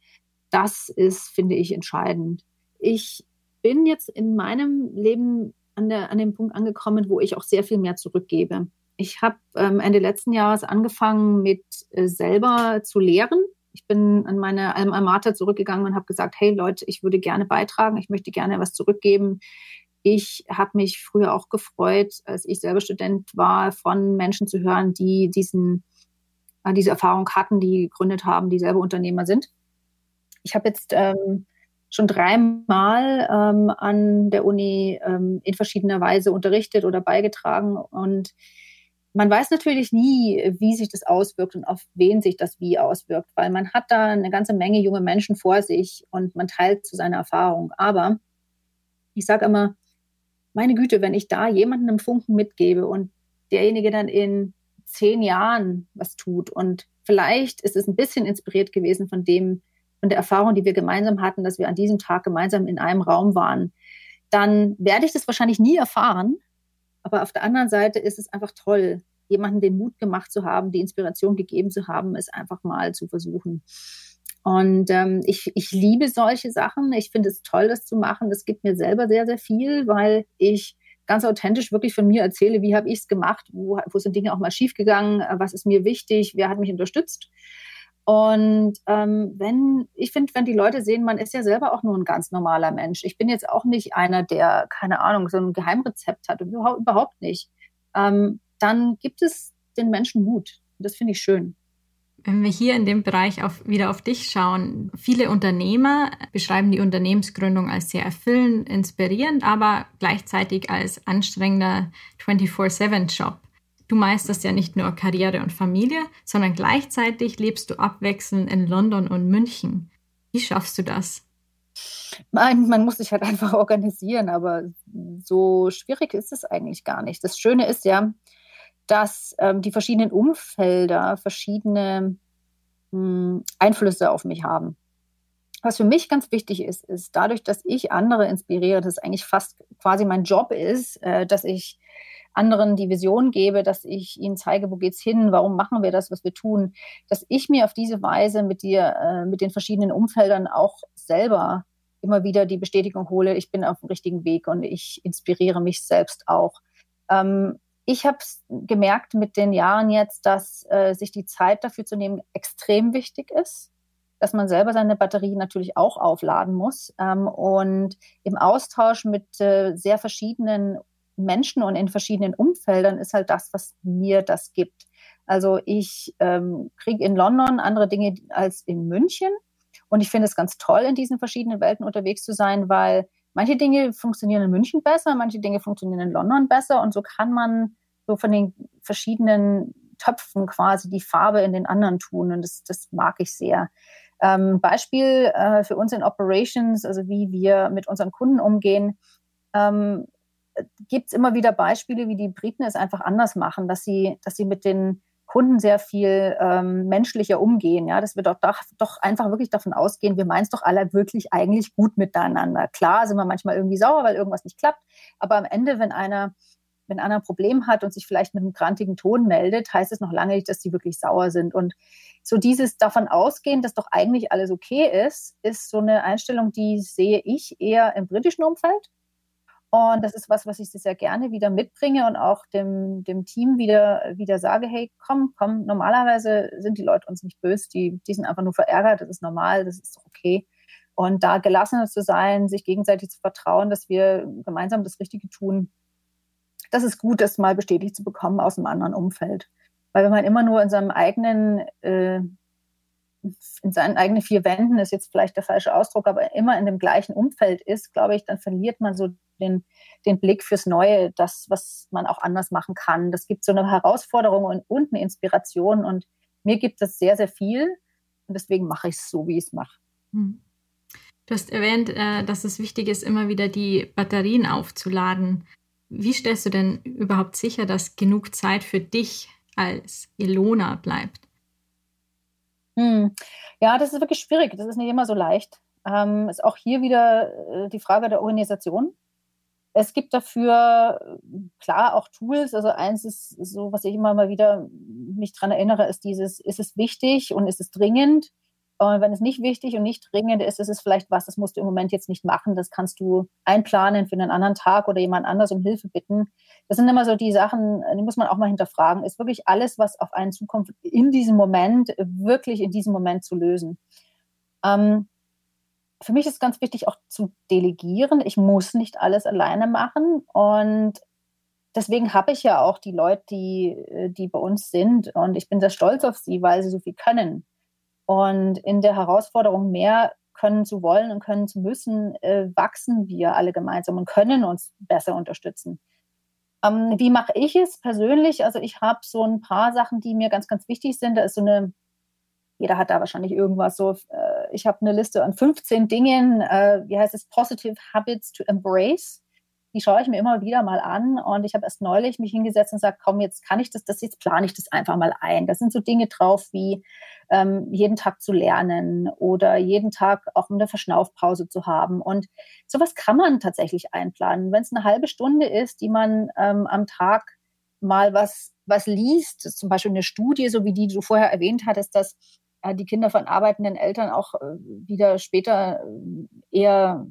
das ist, finde ich, entscheidend. Ich bin jetzt in meinem Leben an, der, an dem Punkt angekommen, wo ich auch sehr viel mehr zurückgebe. Ich habe ähm, Ende letzten Jahres angefangen, mit äh, selber zu lehren. Ich bin an meine Alma Mater zurückgegangen und habe gesagt, hey Leute, ich würde gerne beitragen, ich möchte gerne was zurückgeben. Ich habe mich früher auch gefreut, als ich selber Student war, von Menschen zu hören, die diesen, äh, diese Erfahrung hatten, die gegründet haben, die selber Unternehmer sind. Ich habe jetzt ähm, schon dreimal ähm, an der Uni ähm, in verschiedener Weise unterrichtet oder beigetragen und man weiß natürlich nie, wie sich das auswirkt und auf wen sich das wie auswirkt, weil man hat da eine ganze Menge junge Menschen vor sich und man teilt zu seiner Erfahrung. Aber ich sage immer, meine Güte, wenn ich da jemanden einen Funken mitgebe und derjenige dann in zehn Jahren was tut und vielleicht ist es ein bisschen inspiriert gewesen von dem, von der Erfahrung, die wir gemeinsam hatten, dass wir an diesem Tag gemeinsam in einem Raum waren, dann werde ich das wahrscheinlich nie erfahren. Aber auf der anderen Seite ist es einfach toll, jemanden den Mut gemacht zu haben, die Inspiration gegeben zu haben, es einfach mal zu versuchen. Und ähm, ich, ich liebe solche Sachen. Ich finde es toll, das zu machen. Das gibt mir selber sehr, sehr viel, weil ich ganz authentisch wirklich von mir erzähle, wie habe ich es gemacht, wo, wo sind Dinge auch mal schiefgegangen, was ist mir wichtig, wer hat mich unterstützt. Und ähm, wenn, ich finde, wenn die Leute sehen, man ist ja selber auch nur ein ganz normaler Mensch. Ich bin jetzt auch nicht einer, der, keine Ahnung, so ein Geheimrezept hat, überhaupt, überhaupt nicht. Ähm, dann gibt es den Menschen Mut. Das finde ich schön. Wenn wir hier in dem Bereich auf, wieder auf dich schauen, viele Unternehmer beschreiben die Unternehmensgründung als sehr erfüllend, inspirierend, aber gleichzeitig als anstrengender 24-7-Job. Du meisterst ja nicht nur Karriere und Familie, sondern gleichzeitig lebst du abwechselnd in London und München. Wie schaffst du das? Man, man muss sich halt einfach organisieren, aber so schwierig ist es eigentlich gar nicht. Das Schöne ist ja, dass ähm, die verschiedenen Umfelder verschiedene mh, hm, Einflüsse auf mich haben. Was für mich ganz wichtig ist, ist dadurch, dass ich andere inspiriere, dass es eigentlich fast quasi mein Job ist, äh, dass ich anderen die Vision gebe, dass ich ihnen zeige, wo geht's hin, warum machen wir das, was wir tun, dass ich mir auf diese Weise mit dir, äh, mit den verschiedenen Umfeldern auch selber immer wieder die Bestätigung hole, ich bin auf dem richtigen Weg und ich inspiriere mich selbst auch. Ähm, ich habe gemerkt mit den Jahren jetzt, dass äh, sich die Zeit dafür zu nehmen extrem wichtig ist, dass man selber seine Batterie natürlich auch aufladen muss ähm, und im Austausch mit äh, sehr verschiedenen Menschen und in verschiedenen Umfeldern ist halt das, was mir das gibt. Also ich ähm, kriege in London andere Dinge als in München. Und ich finde es ganz toll, in diesen verschiedenen Welten unterwegs zu sein, weil manche Dinge funktionieren in München besser, manche Dinge funktionieren in London besser. Und so kann man so von den verschiedenen Töpfen quasi die Farbe in den anderen tun. Und das, das mag ich sehr. Ähm, Beispiel äh, für uns in Operations, also wie wir mit unseren Kunden umgehen. Ähm, gibt es immer wieder Beispiele, wie die Briten es einfach anders machen, dass sie, dass sie mit den Kunden sehr viel ähm, menschlicher umgehen. Ja, dass wir doch, doch, doch einfach wirklich davon ausgehen, wir meinen es doch alle wirklich eigentlich gut miteinander. Klar sind wir manchmal irgendwie sauer, weil irgendwas nicht klappt, aber am Ende, wenn einer wenn einer ein Problem hat und sich vielleicht mit einem grantigen Ton meldet, heißt es noch lange nicht, dass die wirklich sauer sind. Und so dieses davon ausgehen, dass doch eigentlich alles okay ist, ist so eine Einstellung, die sehe ich eher im britischen Umfeld. Und das ist was, was ich sehr gerne wieder mitbringe und auch dem, dem Team wieder, wieder sage, hey, komm, komm, normalerweise sind die Leute uns nicht böse, die, die sind einfach nur verärgert, das ist normal, das ist okay. Und da gelassener zu sein, sich gegenseitig zu vertrauen, dass wir gemeinsam das Richtige tun, das ist gut, das mal bestätigt zu bekommen aus einem anderen Umfeld. Weil wenn man immer nur in seinem eigenen äh, in seinen eigenen vier Wänden ist jetzt vielleicht der falsche Ausdruck, aber immer in dem gleichen Umfeld ist, glaube ich, dann verliert man so den, den Blick fürs Neue, das, was man auch anders machen kann. Das gibt so eine Herausforderung und, und eine Inspiration und mir gibt es sehr, sehr viel und deswegen mache ich es so, wie ich es mache. Hm. Du hast erwähnt, äh, dass es wichtig ist, immer wieder die Batterien aufzuladen. Wie stellst du denn überhaupt sicher, dass genug Zeit für dich als Ilona bleibt? Hm. Ja, das ist wirklich schwierig. Das ist nicht immer so leicht. Ähm, ist auch hier wieder äh, die Frage der Organisation. Es gibt dafür klar auch Tools. Also eins ist so, was ich immer mal wieder mich daran erinnere, ist dieses, ist es wichtig und ist es dringend? Und wenn es nicht wichtig und nicht dringend ist, ist es vielleicht was, das musst du im Moment jetzt nicht machen. Das kannst du einplanen für einen anderen Tag oder jemand anders um Hilfe bitten. Das sind immer so die Sachen, die muss man auch mal hinterfragen. Ist wirklich alles, was auf einen zukommt, in diesem Moment, wirklich in diesem Moment zu lösen? Ähm, für mich ist ganz wichtig auch zu delegieren. Ich muss nicht alles alleine machen und deswegen habe ich ja auch die Leute, die, die bei uns sind und ich bin sehr stolz auf sie, weil sie so viel können. Und in der Herausforderung, mehr können zu wollen und können zu müssen, äh, wachsen wir alle gemeinsam und können uns besser unterstützen. Ähm, wie mache ich es persönlich? Also ich habe so ein paar Sachen, die mir ganz, ganz wichtig sind. Da ist so eine, jeder hat da wahrscheinlich irgendwas so, äh, ich habe eine Liste an 15 Dingen, äh, wie heißt es, Positive Habits to Embrace die schaue ich mir immer wieder mal an. Und ich habe erst neulich mich hingesetzt und gesagt, komm, jetzt kann ich das, das jetzt plane ich das einfach mal ein. Da sind so Dinge drauf wie ähm, jeden Tag zu lernen oder jeden Tag auch eine Verschnaufpause zu haben. Und sowas kann man tatsächlich einplanen. Wenn es eine halbe Stunde ist, die man ähm, am Tag mal was, was liest, zum Beispiel eine Studie, so wie die du vorher erwähnt hattest, dass äh, die Kinder von arbeitenden Eltern auch äh, wieder später äh, eher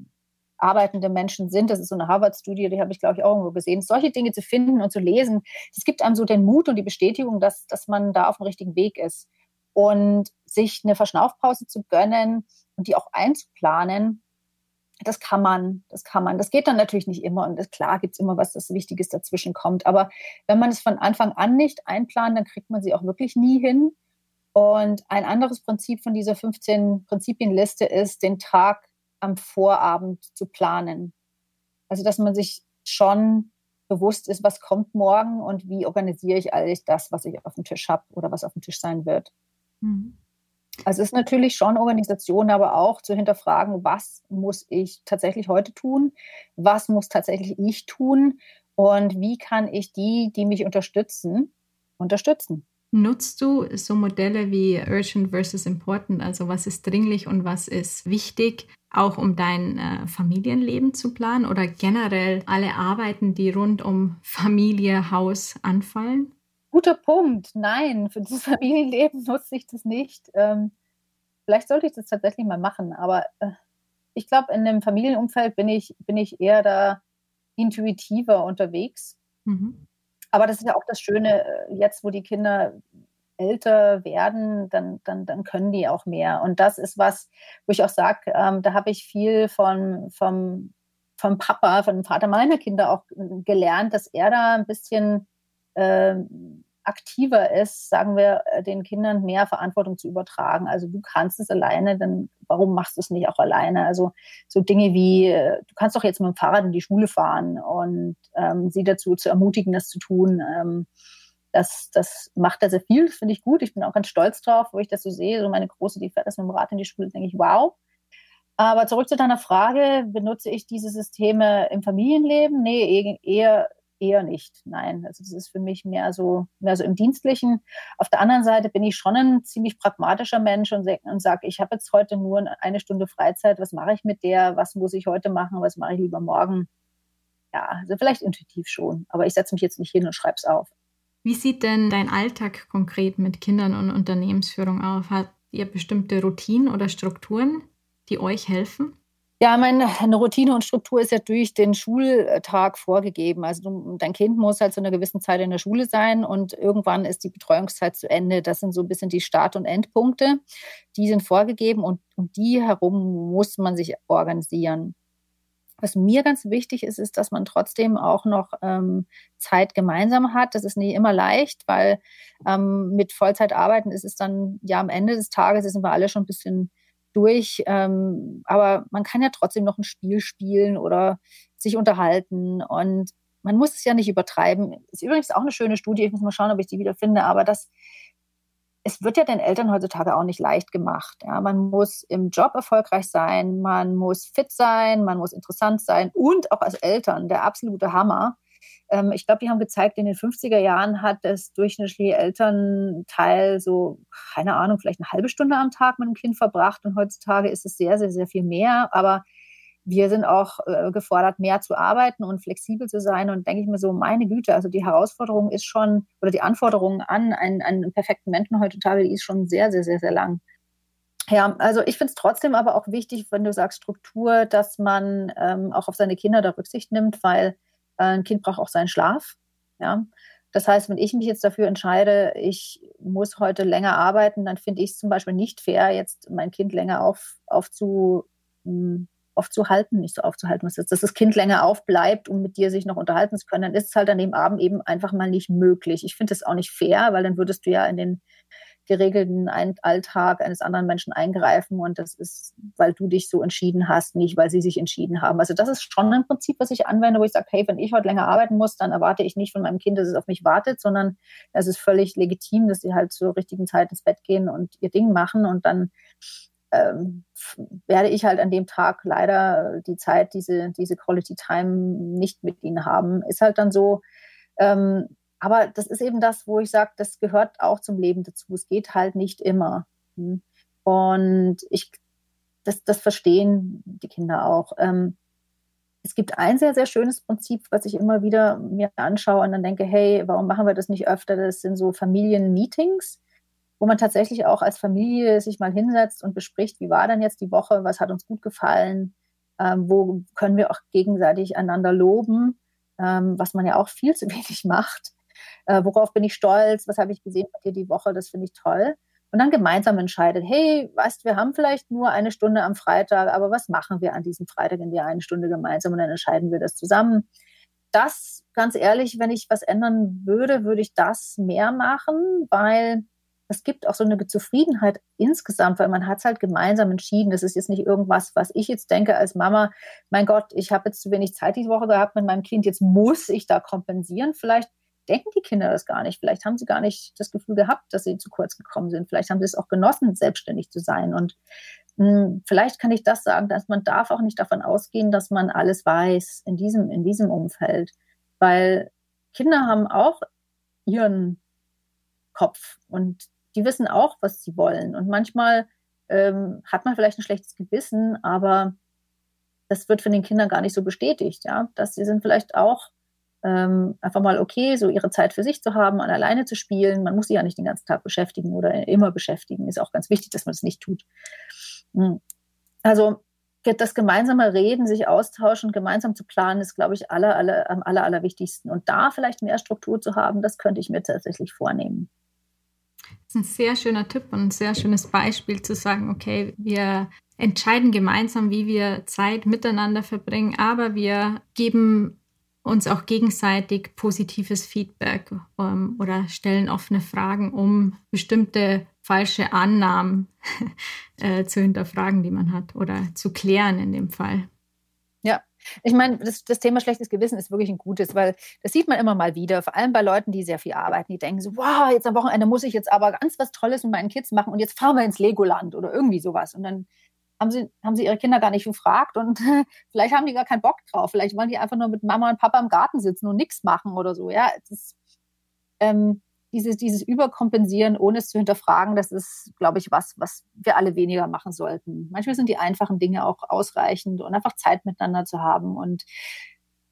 arbeitende Menschen sind. Das ist so eine Harvard-Studie, die habe ich, glaube ich, auch irgendwo gesehen. Solche Dinge zu finden und zu lesen, das gibt einem so den Mut und die Bestätigung, dass, dass man da auf dem richtigen Weg ist. Und sich eine Verschnaufpause zu gönnen und die auch einzuplanen, das kann man, das kann man. Das geht dann natürlich nicht immer und klar gibt es immer was, das Wichtiges dazwischen kommt. Aber wenn man es von Anfang an nicht einplant, dann kriegt man sie auch wirklich nie hin. Und ein anderes Prinzip von dieser 15 Prinzipienliste ist, den Tag am Vorabend zu planen. Also, dass man sich schon bewusst ist, was kommt morgen und wie organisiere ich alles das, was ich auf dem Tisch habe oder was auf dem Tisch sein wird. Mhm. Also es ist natürlich schon Organisation, aber auch zu hinterfragen, was muss ich tatsächlich heute tun, was muss tatsächlich ich tun und wie kann ich die, die mich unterstützen, unterstützen. Nutzt du so Modelle wie Urgent versus Important, also was ist dringlich und was ist wichtig, auch um dein äh, Familienleben zu planen oder generell alle Arbeiten, die rund um Familie, Haus anfallen? Guter Punkt. Nein, für das Familienleben nutze ich das nicht. Ähm, vielleicht sollte ich das tatsächlich mal machen, aber äh, ich glaube, in dem Familienumfeld bin ich, bin ich eher da intuitiver unterwegs. Mhm. Aber das ist ja auch das Schöne, äh, jetzt wo die Kinder älter werden, dann, dann, dann können die auch mehr. Und das ist was, wo ich auch sage, ähm, da habe ich viel von, vom, vom Papa, von dem Vater meiner Kinder auch gelernt, dass er da ein bisschen äh, aktiver ist, sagen wir, äh, den Kindern mehr Verantwortung zu übertragen. Also du kannst es alleine, dann warum machst du es nicht auch alleine? Also so Dinge wie, äh, du kannst doch jetzt mit dem Fahrrad in die Schule fahren und ähm, sie dazu zu ermutigen, das zu tun. Ähm, das, das macht er sehr viel, das finde ich gut. Ich bin auch ganz stolz drauf, wo ich das so sehe. So meine Große, die fährt das mit dem Rad in die Schule, denke ich, wow. Aber zurück zu deiner Frage, benutze ich diese Systeme im Familienleben? Nee, eher, eher nicht. Nein, also das ist für mich mehr so, mehr so im Dienstlichen. Auf der anderen Seite bin ich schon ein ziemlich pragmatischer Mensch und, und sage, ich habe jetzt heute nur eine Stunde Freizeit, was mache ich mit der, was muss ich heute machen, was mache ich lieber morgen? Ja, also vielleicht intuitiv schon, aber ich setze mich jetzt nicht hin und schreibe es auf. Wie sieht denn dein Alltag konkret mit Kindern und Unternehmensführung aus? Habt ihr bestimmte Routinen oder Strukturen? die euch helfen? Ja, meine eine Routine und Struktur ist ja durch den Schultag vorgegeben. Also du, dein Kind muss halt zu einer gewissen Zeit in der Schule sein und irgendwann ist die Betreuungszeit zu Ende. Das sind so ein bisschen die Start- und Endpunkte. Die sind vorgegeben und um die herum muss man sich organisieren. Was mir ganz wichtig ist, ist, dass man trotzdem auch noch ähm, Zeit gemeinsam hat. Das ist nicht immer leicht, weil ähm, mit Vollzeit arbeiten ist es dann ja am Ende des Tages sind wir alle schon ein bisschen durch. Ähm, aber man kann ja trotzdem noch ein Spiel spielen oder sich unterhalten und man muss es ja nicht übertreiben. Ist übrigens auch eine schöne Studie, ich muss mal schauen, ob ich die wieder finde, aber das, es wird ja den Eltern heutzutage auch nicht leicht gemacht. Ja, man muss im Job erfolgreich sein, man muss fit sein, man muss interessant sein und auch als Eltern der absolute Hammer ähm, ich glaube, die haben gezeigt, in den 50er Jahren hat das durchschnittliche Elternteil so, keine Ahnung, vielleicht eine halbe Stunde am Tag mit dem Kind verbracht. Und heutzutage ist es sehr, sehr, sehr viel mehr. Aber wir sind auch äh, gefordert, mehr zu arbeiten und flexibel zu sein. Und denke ich mir so, meine Güte, also die Herausforderung ist schon, oder die Anforderungen an einen, einen perfekten Menschen heutzutage, die ist schon sehr, sehr, sehr, sehr lang. Ja, also ich finde es trotzdem aber auch wichtig, wenn du sagst Struktur, dass man ähm, auch auf seine Kinder da Rücksicht nimmt, weil ein Kind braucht auch seinen Schlaf. Ja. Das heißt, wenn ich mich jetzt dafür entscheide, ich muss heute länger arbeiten, dann finde ich es zum Beispiel nicht fair, jetzt mein Kind länger auf, aufzu, hm, aufzuhalten, nicht so aufzuhalten, dass das Kind länger aufbleibt, um mit dir sich noch unterhalten zu können, dann ist es halt an dem Abend eben einfach mal nicht möglich. Ich finde das auch nicht fair, weil dann würdest du ja in den geregelten Alltag eines anderen Menschen eingreifen und das ist, weil du dich so entschieden hast, nicht weil sie sich entschieden haben. Also das ist schon ein Prinzip, was ich anwende, wo ich sage, hey, wenn ich heute länger arbeiten muss, dann erwarte ich nicht von meinem Kind, dass es auf mich wartet, sondern es ist völlig legitim, dass sie halt zur richtigen Zeit ins Bett gehen und ihr Ding machen und dann ähm, werde ich halt an dem Tag leider die Zeit, diese, diese Quality Time nicht mit ihnen haben. Ist halt dann so, ähm, aber das ist eben das, wo ich sage, das gehört auch zum Leben dazu. Es geht halt nicht immer. Hm. Und ich, das, das verstehen die Kinder auch. Ähm, es gibt ein sehr, sehr schönes Prinzip, was ich immer wieder mir anschaue und dann denke, hey, warum machen wir das nicht öfter? Das sind so Familienmeetings, wo man tatsächlich auch als Familie sich mal hinsetzt und bespricht, wie war denn jetzt die Woche, was hat uns gut gefallen, ähm, wo können wir auch gegenseitig einander loben, ähm, was man ja auch viel zu wenig macht äh, worauf bin ich stolz, was habe ich gesehen bei dir die Woche, das finde ich toll. Und dann gemeinsam entscheidet, hey, weißt, wir haben vielleicht nur eine Stunde am Freitag, aber was machen wir an diesem Freitag in der einen Stunde gemeinsam und dann entscheiden wir das zusammen. Das, ganz ehrlich, wenn ich was ändern würde, würde ich das mehr machen, weil es gibt auch so eine Zufriedenheit insgesamt, weil man hat es halt gemeinsam entschieden. Das ist jetzt nicht irgendwas, was ich jetzt denke als Mama, mein Gott, ich habe jetzt zu wenig Zeit diese Woche gehabt mit meinem Kind, jetzt muss ich da kompensieren. Vielleicht denken die Kinder das gar nicht. Vielleicht haben sie gar nicht das Gefühl gehabt, dass sie zu kurz gekommen sind. Vielleicht haben sie es auch genossen, selbstständig zu sein. Und mh, hm, vielleicht kann ich das sagen, dass man darf auch nicht davon ausgehen, dass man alles weiß in diesem, in diesem Umfeld. Weil Kinder haben auch ihren Kopf und die wissen auch, was sie wollen. Und manchmal ähm, hat man vielleicht ein schlechtes Gewissen, aber das wird von den Kindern gar nicht so bestätigt, ja, dass sie sind vielleicht auch ähm, einfach mal okay, so ihre Zeit für sich zu haben, an alleine zu spielen. Man muss sie ja nicht den ganzen Tag beschäftigen oder immer beschäftigen. Ist auch ganz wichtig, dass man das nicht tut. Hm. Also das gemeinsame Reden, sich austauschen, gemeinsam zu planen, ist, glaube ich, aller, aller, am aller, allerwichtigsten. Und da vielleicht mehr Struktur zu haben, das könnte ich mir tatsächlich vornehmen. Das ist ein sehr schöner Tipp und ein sehr schönes Beispiel zu sagen, okay, wir entscheiden gemeinsam, wie wir Zeit miteinander verbringen, aber wir geben uns auch gegenseitig positives Feedback ähm, oder stellen offene Fragen, um bestimmte falsche Annahmen äh, zu hinterfragen, die man hat oder zu klären in dem Fall. Ja, ich meine, das, das, Thema schlechtes Gewissen ist wirklich ein gutes, weil das sieht man immer mal wieder, vor allem bei Leuten, die sehr viel arbeiten, die denken so, wow, jetzt am Wochenende muss ich jetzt aber ganz was Tolles mit meinen Kids machen und jetzt fahren wir ins Legoland oder irgendwie sowas. Und dann haben sie, haben sie ihre Kinder gar nicht gefragt und vielleicht haben die gar keinen Bock drauf. Vielleicht wollen die einfach nur mit Mama und Papa im Garten sitzen und nichts machen oder so. Ja, ist, ähm, dieses, dieses Überkompensieren, ohne es zu hinterfragen, das ist, glaube ich, was, was wir alle weniger machen sollten. Manchmal sind die einfachen Dinge auch ausreichend und einfach Zeit miteinander zu haben und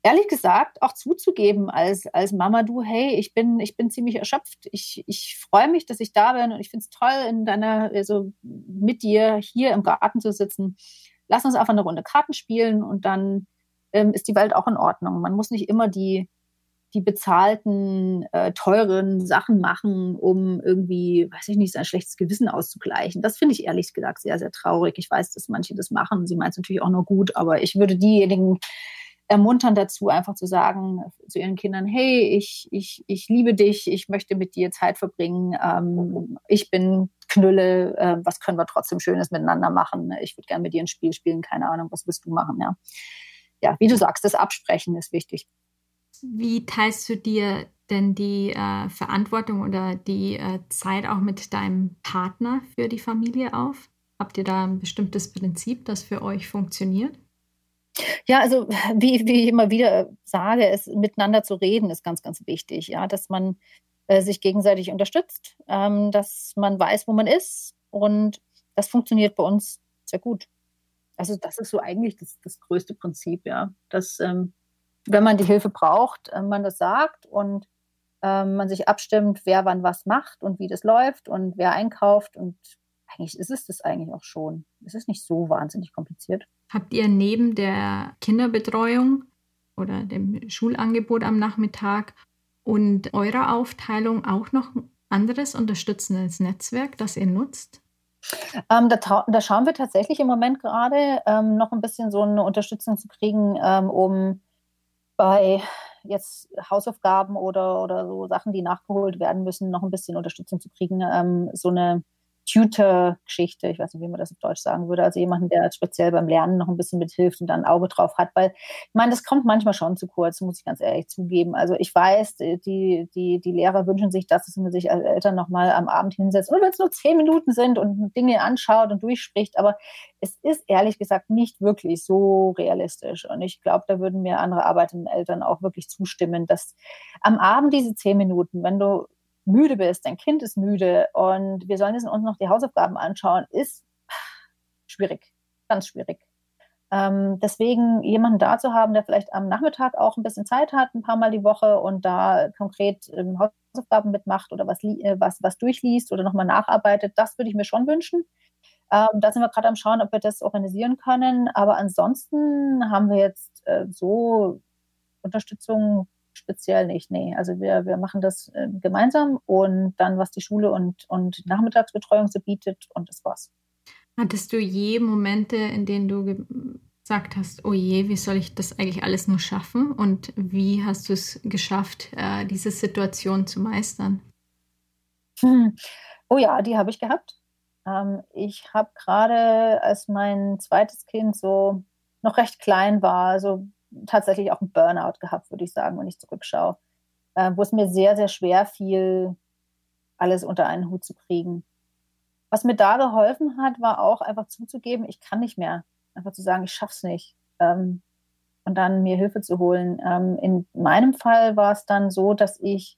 ehrlich gesagt auch zuzugeben als, als Mama, du, hey, ich bin, ich bin ziemlich erschöpft. Ich, ich freue mich, dass ich da bin und ich finde es toll, in deiner, also mit dir hier im Garten zu sitzen. Lass uns einfach eine Runde Karten spielen und dann ähm, ist die Welt auch in Ordnung. Man muss nicht immer die, die bezahlten, äh, teuren Sachen machen, um irgendwie, weiß ich nicht, sein schlechtes Gewissen auszugleichen. Das finde ich ehrlich gesagt sehr, sehr traurig. Ich weiß, dass manche das machen. Sie meint es natürlich auch nur gut, aber ich würde diejenigen ermuntern dazu, einfach zu sagen zu ihren Kindern, hey, ich, ich, ich liebe dich, ich möchte mit dir Zeit verbringen, ähm, ich bin Knülle, äh, was können wir trotzdem Schönes miteinander machen? Ich würde gerne mit dir ein Spiel spielen, keine Ahnung, was wirst du machen, ja. Ja, wie du sagst, das Absprechen ist wichtig. Wie teilst du dir denn die äh, Verantwortung oder die äh, Zeit auch mit deinem Partner für die Familie auf? Habt ihr da ein bestimmtes Prinzip, das für euch funktioniert? Ja, also wie, wie ich immer wieder sage, es miteinander zu reden ist ganz, ganz wichtig. Ja, dass man äh, sich gegenseitig unterstützt, ähm, dass man weiß, wo man ist und das funktioniert bei uns sehr gut. Also das ist so eigentlich das, das größte Prinzip, ja, dass ähm, wenn man die Hilfe braucht, äh, man das sagt und äh, man sich abstimmt, wer wann was macht und wie das läuft und wer einkauft und eigentlich ist es das eigentlich auch schon. Es ist nicht so wahnsinnig kompliziert. Habt ihr neben der Kinderbetreuung oder dem Schulangebot am Nachmittag und eurer Aufteilung auch noch ein anderes unterstützendes Netzwerk, das ihr nutzt? Ähm, da, da, schauen wir tatsächlich im Moment gerade ähm, noch ein bisschen so eine Unterstützung zu kriegen, ähm, um bei jetzt Hausaufgaben oder, oder so Sachen, die nachgeholt werden müssen, noch ein bisschen Unterstützung zu kriegen, ähm, so eine Tutor-Geschichte, ich weiß nicht, wie man das auf Deutsch sagen würde, also jemanden, der speziell beim Lernen noch ein bisschen mithilft und dann ein Auge drauf hat, weil ich meine, das kommt manchmal schon zu kurz, muss ich ganz ehrlich zugeben. Also ich weiß, die, die, die Lehrer wünschen sich, dass man sich als Eltern nochmal am Abend hinsetzt und wenn es nur zehn Minuten sind und Dinge anschaut und durchspricht, aber es ist ehrlich gesagt nicht wirklich so realistisch und ich glaube, da würden mir andere arbeitenden Eltern auch wirklich zustimmen, dass am Abend diese zehn Minuten, wenn du müde bist, dein Kind ist müde und wir sollen jetzt uns noch die Hausaufgaben anschauen, ist schwierig, ganz schwierig. Ähm, deswegen jemanden da zu haben, der vielleicht am Nachmittag auch ein bisschen Zeit hat, ein paar Mal die Woche und da konkret ähm, Hausaufgaben mitmacht oder was, äh, was, was durchliest oder nochmal nacharbeitet, das würde ich mir schon wünschen. Ähm, da sind wir gerade am Schauen, ob wir das organisieren können. Aber ansonsten haben wir jetzt äh, so Unterstützung speziell nicht. Nee, also wir, wir machen das äh, gemeinsam und dann, was die Schule und, und Nachmittagsbetreuung so bietet und das war's. Hattest du je Momente, in denen du gesagt hast, oh je, wie soll ich das eigentlich alles nur schaffen? Und wie hast du es geschafft, äh, diese Situation zu meistern? Hm. Oh ja, die habe ich gehabt. Ähm, ich habe gerade, als mein zweites Kind so noch recht klein war, so tatsächlich auch einen Burnout gehabt, würde ich sagen, wenn ich zurückschaue, äh, wo es mir sehr, sehr schwer fiel, alles unter einen Hut zu kriegen. Was mir da geholfen hat, war auch einfach zuzugeben, ich kann nicht mehr. Einfach zu sagen, ich schaff's nicht. Ähm, und dann mir Hilfe zu holen. Ähm, in meinem Fall war es dann so, dass ich,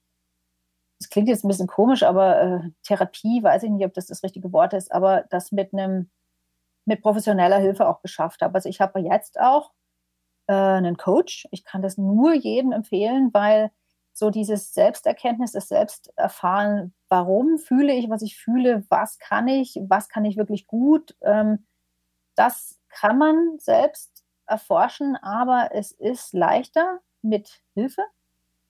das klingt jetzt ein bisschen komisch, aber äh, Therapie, weiß ich nicht, ob das das richtige Wort ist, aber das mit einem, mit professioneller Hilfe auch geschafft habe. Also ich habe jetzt auch äh, einen Coach. Ich kann das nur jedem empfehlen, weil so dieses Selbsterkenntnis, das Selbsterfahren, warum fühle ich, was ich fühle, was kann ich, was kann ich wirklich gut, ähm, das kann man selbst erforschen, aber es ist leichter mit Hilfe.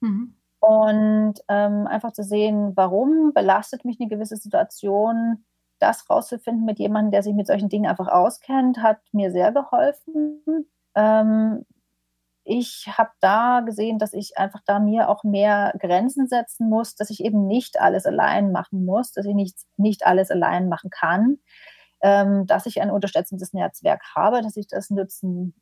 Mhm. Und ähm, einfach zu sehen, warum belastet mich eine gewisse Situation, das rauszufinden mit jemandem, der sich mit solchen Dingen einfach auskennt, hat mir sehr geholfen. Ähm, ich habe da gesehen, dass ich einfach da mir auch mehr Grenzen setzen muss, dass ich eben nicht alles allein machen muss, dass ich nicht, nicht alles allein machen kann, ähm, dass ich ein unterstützendes Netzwerk habe, dass ich das nutzen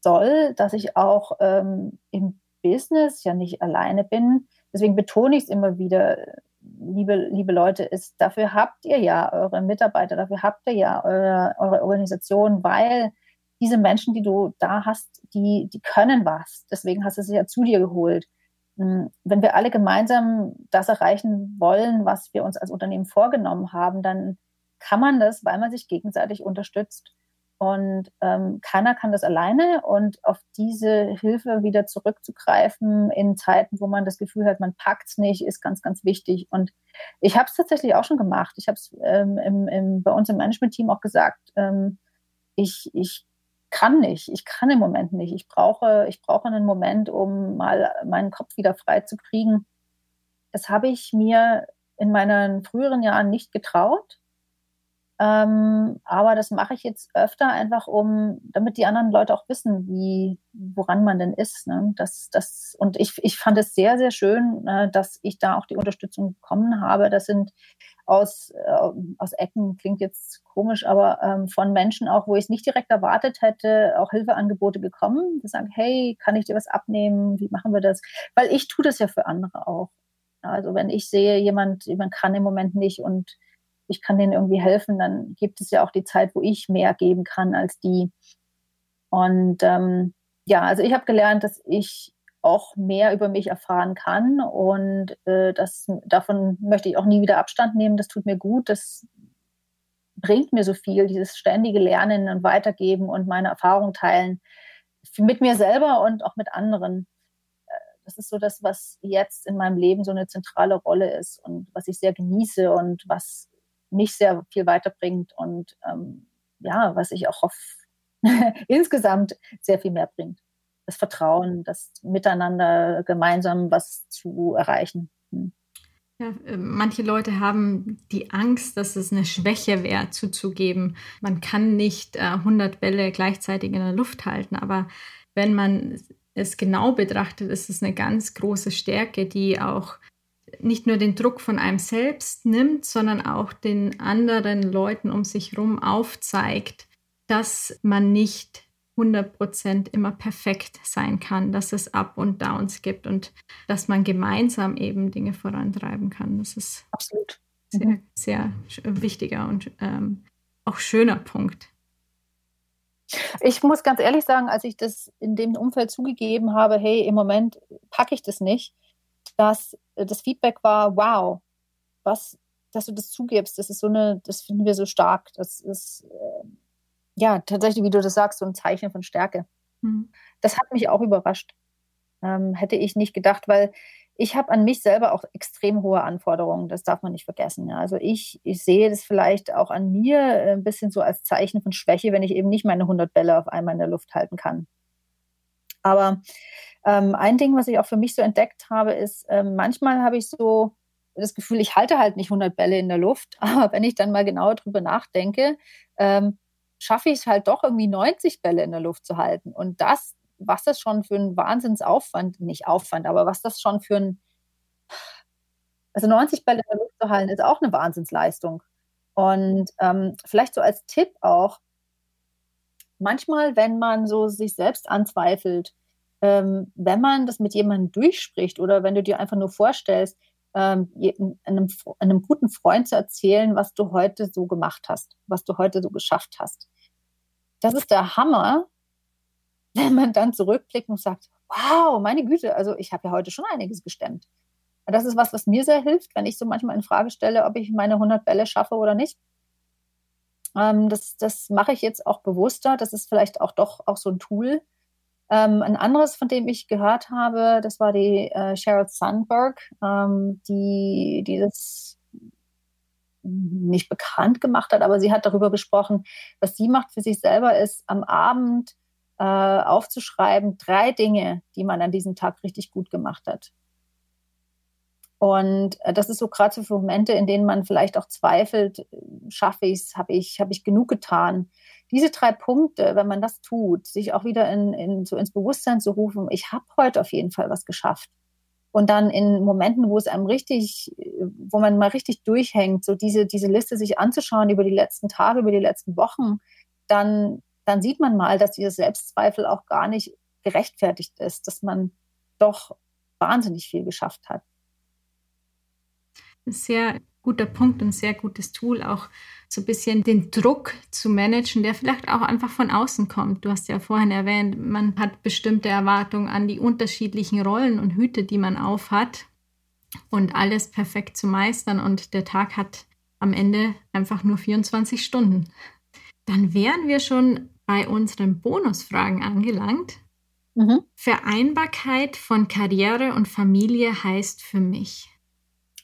soll, dass ich auch ähm, im Business ja nicht alleine bin. Deswegen betone ich es immer wieder, liebe, liebe Leute, ist, dafür habt ihr ja eure Mitarbeiter, dafür habt ihr ja eure, eure Organisation, weil diese Menschen, die du da hast, die, die können was. Deswegen hast du sie ja zu dir geholt. Hm, wenn wir alle gemeinsam das erreichen wollen, was wir uns als Unternehmen vorgenommen haben, dann kann man das, weil man sich gegenseitig unterstützt. Und ähm, keiner kann das alleine. Und auf diese Hilfe wieder zurückzugreifen in Zeiten, wo man das Gefühl hat, man packt es nicht, ist ganz, ganz wichtig. Und ich habe es tatsächlich auch schon gemacht. Ich habe es ähm, bei uns im Management-Team auch gesagt. Ähm, ich, ich kann nicht. Ich kann im Moment nicht. Ich brauche, ich brauche einen Moment, um mal meinen Kopf wieder frei zu kriegen. Das habe ich mir in meinen früheren Jahren nicht getraut. Ähm, aber das mache ich jetzt öfter einfach, um, damit die anderen Leute auch wissen, wie, woran man denn ist. Ne? Das, das, und ich, ich fand es sehr, sehr schön, äh, dass ich da auch die Unterstützung bekommen habe. Das sind aus, äh, aus Ecken, klingt jetzt komisch, aber ähm, von Menschen auch, wo ich es nicht direkt erwartet hätte, auch Hilfeangebote gekommen. Die sagen, hey, kann ich dir was abnehmen? Wie machen wir das? Weil ich tue das ja für andere auch. Also wenn ich sehe, jemand, jemand kann im Moment nicht und ich kann denen irgendwie helfen, dann gibt es ja auch die Zeit, wo ich mehr geben kann als die. Und ähm, ja, also ich habe gelernt, dass ich auch mehr über mich erfahren kann und äh, das, davon möchte ich auch nie wieder Abstand nehmen. Das tut mir gut, das bringt mir so viel, dieses ständige Lernen und Weitergeben und meine Erfahrung teilen mit mir selber und auch mit anderen. Äh, das ist so das, was jetzt in meinem Leben so eine zentrale Rolle ist und was ich sehr genieße und was mich sehr viel weiterbringt und ähm, ja, was ich auch hoffe, insgesamt sehr viel mehr bringt. Das Vertrauen, das Miteinander gemeinsam was zu erreichen. Hm. Ja, äh, manche Leute haben die Angst, dass es eine Schwäche wäre, zuzugeben. Man kann nicht äh, 100 Bälle gleichzeitig in der Luft halten, aber wenn man es genau betrachtet, ist es eine ganz große Stärke, die auch nicht nur den Druck von einem selbst nimmt, sondern auch den anderen Leuten um sich herum aufzeigt, dass man nicht 100% immer perfekt sein kann, dass es Up und Downs gibt und dass man gemeinsam eben Dinge vorantreiben kann. Das ist absolut sehr, mhm. sehr wichtiger und ähm, auch schöner Punkt. Ich muss ganz ehrlich sagen, als ich das in dem Umfeld zugegeben habe, hey, im Moment packe ich das nicht, dass äh, das Feedback war, wow, was, dass du das zugibst, das ist so eine, das finden wir so stark. Das ist äh, ja tatsächlich, wie du das sagst, so ein Zeichen von Stärke. Mhm. Das hat mich auch überrascht. Ähm, hätte ich nicht gedacht, weil ich habe an mich selber auch extrem hohe Anforderungen, das darf man nicht vergessen. Ja. Also ich, ich sehe das vielleicht auch an mir äh, ein bisschen so als Zeichen von Schwäche, wenn ich eben nicht meine 100 Bälle auf einmal in der Luft halten kann. Aber ähm, ein Ding, was ich auch für mich so entdeckt habe, ist, ähm, manchmal habe ich so das Gefühl, ich halte halt nicht 100 Bälle in der Luft, aber wenn ich dann mal genauer drüber nachdenke, ähm, schaffe ich es halt doch irgendwie 90 Bälle in der Luft zu halten. Und das, was das schon für ein Wahnsinnsaufwand, nicht Aufwand, aber was das schon für ein, also 90 Bälle in der Luft zu halten, ist auch eine Wahnsinnsleistung. Und ähm, vielleicht so als Tipp auch, manchmal, wenn man so sich selbst anzweifelt, ähm, wenn man das mit jemandem durchspricht oder wenn du dir einfach nur vorstellst, ähm, einem, einem guten Freund zu erzählen, was du heute so gemacht hast, was du heute so geschafft hast. Das ist der Hammer, wenn man dann zurückblickt und sagt, wow, meine Güte, also ich habe ja heute schon einiges gestemmt. Das ist was, was mir sehr hilft, wenn ich so manchmal in Frage stelle, ob ich meine 100 Bälle schaffe oder nicht. Ähm, das, das mache ich jetzt auch bewusster. Das ist vielleicht auch doch auch so ein Tool, ähm, ein anderes, von dem ich gehört habe, das war die äh, Sheryl Sandberg, ähm, die, die das nicht bekannt gemacht hat, aber sie hat darüber gesprochen, was sie macht für sich selber ist, am Abend äh, aufzuschreiben, drei Dinge, die man an diesem Tag richtig gut gemacht hat. Und äh, das ist so gerade so für Momente, in denen man vielleicht auch zweifelt, schaffe ich es, habe ich, hab ich genug getan. Diese drei Punkte, wenn man das tut, sich auch wieder in, in, so ins Bewusstsein zu rufen, ich habe heute auf jeden Fall was geschafft. Und dann in Momenten, wo es einem richtig, wo man mal richtig durchhängt, so diese, diese Liste sich anzuschauen über die letzten Tage, über die letzten Wochen, dann, dann sieht man mal, dass dieser Selbstzweifel auch gar nicht gerechtfertigt ist, dass man doch wahnsinnig viel geschafft hat sehr guter Punkt und sehr gutes Tool, auch so ein bisschen den Druck zu managen, der vielleicht auch einfach von außen kommt. Du hast ja vorhin erwähnt, man hat bestimmte Erwartungen an die unterschiedlichen Rollen und Hüte, die man aufhat und alles perfekt zu meistern und der Tag hat am Ende einfach nur 24 Stunden. Dann wären wir schon bei unseren Bonusfragen angelangt. Mhm. Vereinbarkeit von Karriere und Familie heißt für mich.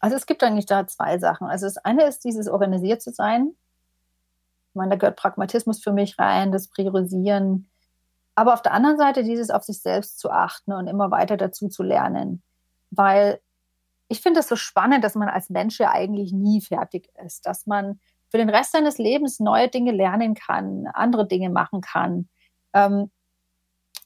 Also es gibt eigentlich da zwei Sachen. Also das eine ist dieses organisiert zu sein. Ich meine, da gehört Pragmatismus für mich rein, das Priorisieren. Aber auf der anderen Seite dieses auf sich selbst zu achten und immer weiter dazu zu lernen. Weil ich finde es so spannend, dass man als Mensch ja eigentlich nie fertig ist, dass man für den Rest seines Lebens neue Dinge lernen kann, andere Dinge machen kann. Ähm,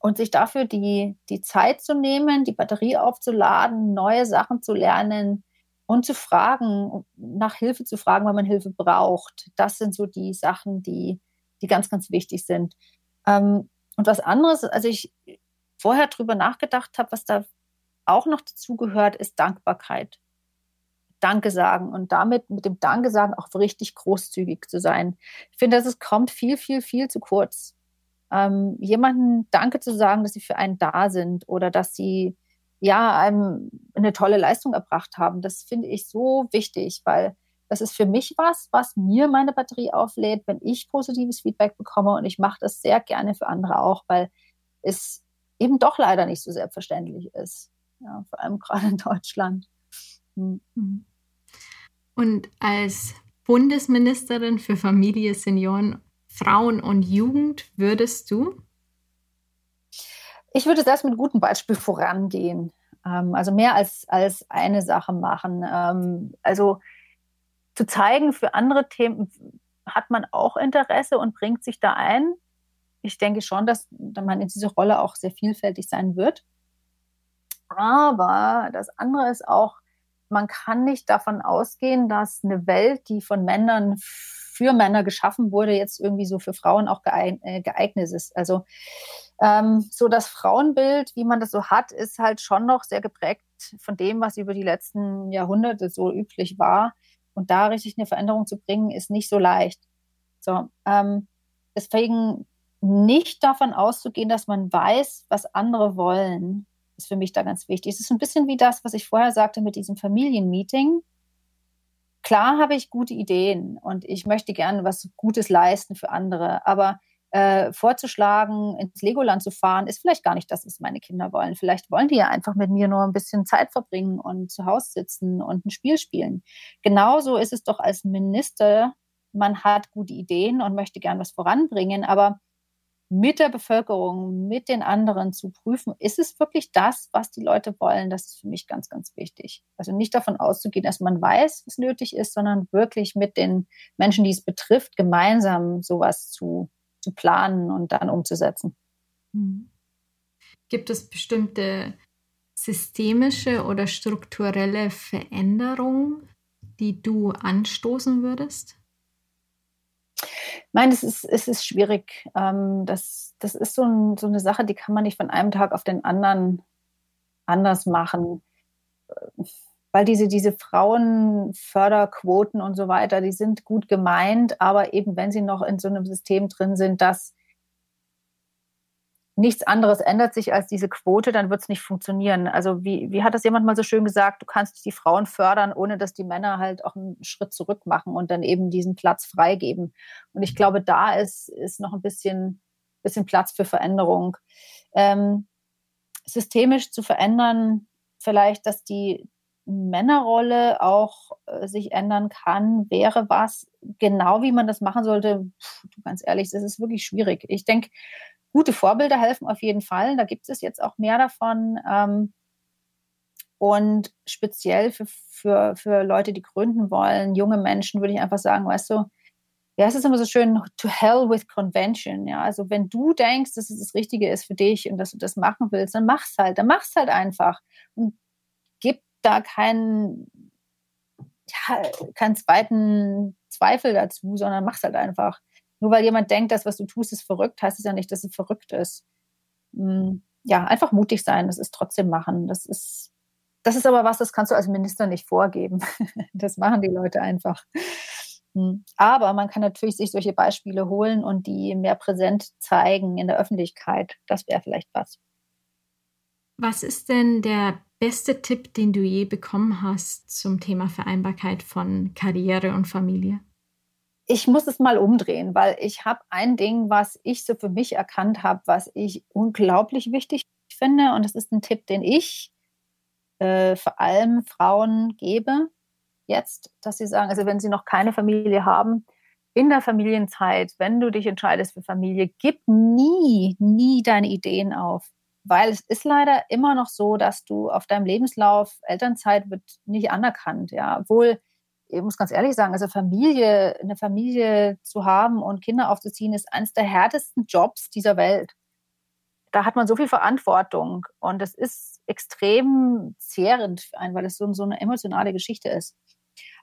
und sich dafür die, die Zeit zu nehmen, die Batterie aufzuladen, neue Sachen zu lernen, und zu fragen, nach Hilfe zu fragen, wenn man Hilfe braucht. Das sind so die Sachen, die, die ganz, ganz wichtig sind. Ähm, und was anderes, also ich vorher drüber nachgedacht habe, was da auch noch dazu gehört, ist Dankbarkeit. Danke sagen und damit mit dem Danke sagen auch richtig großzügig zu sein. Ich finde, dass es kommt viel, viel, viel zu kurz. Ähm, jemanden Danke zu sagen, dass sie für einen da sind oder dass sie ja, eine tolle Leistung erbracht haben. Das finde ich so wichtig, weil das ist für mich was, was mir meine Batterie auflädt, wenn ich positives Feedback bekomme. Und ich mache das sehr gerne für andere auch, weil es eben doch leider nicht so selbstverständlich ist. Ja, vor allem gerade in Deutschland. Hm. Mhm. Und als Bundesministerin für Familie, Senioren, Frauen und Jugend würdest du ich würde das mit gutem Beispiel vorangehen. Ähm, also mehr als, als eine Sache machen. Ähm, also zu zeigen, für andere Themen hat man auch Interesse und bringt sich da ein. Ich denke schon, dass man in dieser Rolle auch sehr vielfältig sein wird. Aber das andere ist auch, man kann nicht davon ausgehen, dass eine Welt, die von Männern für Männer geschaffen wurde, jetzt irgendwie so für Frauen auch äh, geeignet ist. Also ähm, so das Frauenbild, wie man das so hat, ist halt schon noch sehr geprägt von dem, was über die letzten Jahrhunderte so üblich war. Und da richtig eine Veränderung zu bringen, ist nicht so leicht. So, ähm, deswegen nicht davon auszugehen, dass man weiß, was andere wollen, ist für mich da ganz wichtig. Es ist ein bisschen wie das, was ich vorher sagte mit diesem Familienmeeting. Klar habe ich gute Ideen und ich möchte gerne was Gutes leisten für andere, aber äh, vorzuschlagen, ins Legoland zu fahren, ist vielleicht gar nicht das, was meine Kinder wollen. Vielleicht wollen die ja einfach mit mir nur ein bisschen Zeit verbringen und zu Hause sitzen und ein Spiel spielen. Genauso ist es doch als Minister, man hat gute Ideen und möchte gern was voranbringen, aber mit der Bevölkerung, mit den anderen zu prüfen, ist es wirklich das, was die Leute wollen? Das ist für mich ganz, ganz wichtig. Also nicht davon auszugehen, dass man weiß, was nötig ist, sondern wirklich mit den Menschen, die es betrifft, gemeinsam sowas zu, zu planen und dann umzusetzen. Mhm. Gibt es bestimmte systemische oder strukturelle Veränderungen, die du anstoßen würdest? Nein, es ist, es ist schwierig. Ähm, das, das ist so, ein, so eine Sache, die kann man nicht von einem Tag auf den anderen anders machen. Weil diese, diese Frauenförderquoten und so weiter, die sind gut gemeint, aber eben wenn sie noch in so einem System drin sind, das nichts anderes ändert sich als diese Quote, dann wird es nicht funktionieren. Also wie, wie hat das jemand mal so schön gesagt, du kannst die Frauen fördern, ohne dass die Männer halt auch einen Schritt zurück machen und dann eben diesen Platz freigeben. Und ich glaube, da ist, ist noch ein bisschen, bisschen Platz für Veränderung. Ähm, systemisch zu verändern, vielleicht, dass die Männerrolle auch äh, sich ändern kann, wäre was. Genau wie man das machen sollte, pff, ganz ehrlich, das ist wirklich schwierig. Ich denke, gute Vorbilder helfen auf jeden Fall. Da gibt es jetzt auch mehr davon. Ähm, Und speziell für, für, für Leute, die gründen wollen, junge Menschen, würde ich einfach sagen, weißt du, ja, es ist immer so schön, to hell with convention. Ja, also wenn du denkst, dass es das Richtige ist für dich und dass du das machen willst, dann mach's halt, dann mach's halt einfach und da keinen, ja, keinen zweiten Zweifel dazu, sondern mach's halt einfach. Nur weil jemand denkt, dass was du tust, ist verrückt, heißt es ja nicht, dass es verrückt ist. Hm, ja, einfach mutig sein, das ist trotzdem machen. Das ist, das ist aber was, das kannst du als Minister nicht vorgeben. Das machen die Leute einfach. Hm. Aber man kann natürlich sich solche Beispiele holen und die mehr präsent zeigen in der Öffentlichkeit. Das wäre vielleicht was. Was ist denn der beste Tipp, den du je bekommen hast zum Thema Vereinbarkeit von Karriere und Familie? Ich muss es mal umdrehen, weil ich habe ein Ding, was ich so für mich erkannt habe, was ich unglaublich wichtig finde. Und das ist ein Tipp, den ich äh, vor allem Frauen gebe jetzt, dass sie sagen, also wenn sie noch keine Familie haben, in der Familienzeit, wenn du dich entscheidest für Familie, gib nie, nie deine Ideen auf. Weil es ist leider immer noch so, dass du auf deinem Lebenslauf, Elternzeit wird nicht anerkannt, ja. Obwohl, ich muss ganz ehrlich sagen, also Familie, eine Familie zu haben und Kinder aufzuziehen, ist eines der härtesten Jobs dieser Welt. Da hat man so viel Verantwortung und es ist extrem zehrend für einen, weil es so, so eine emotionale Geschichte ist.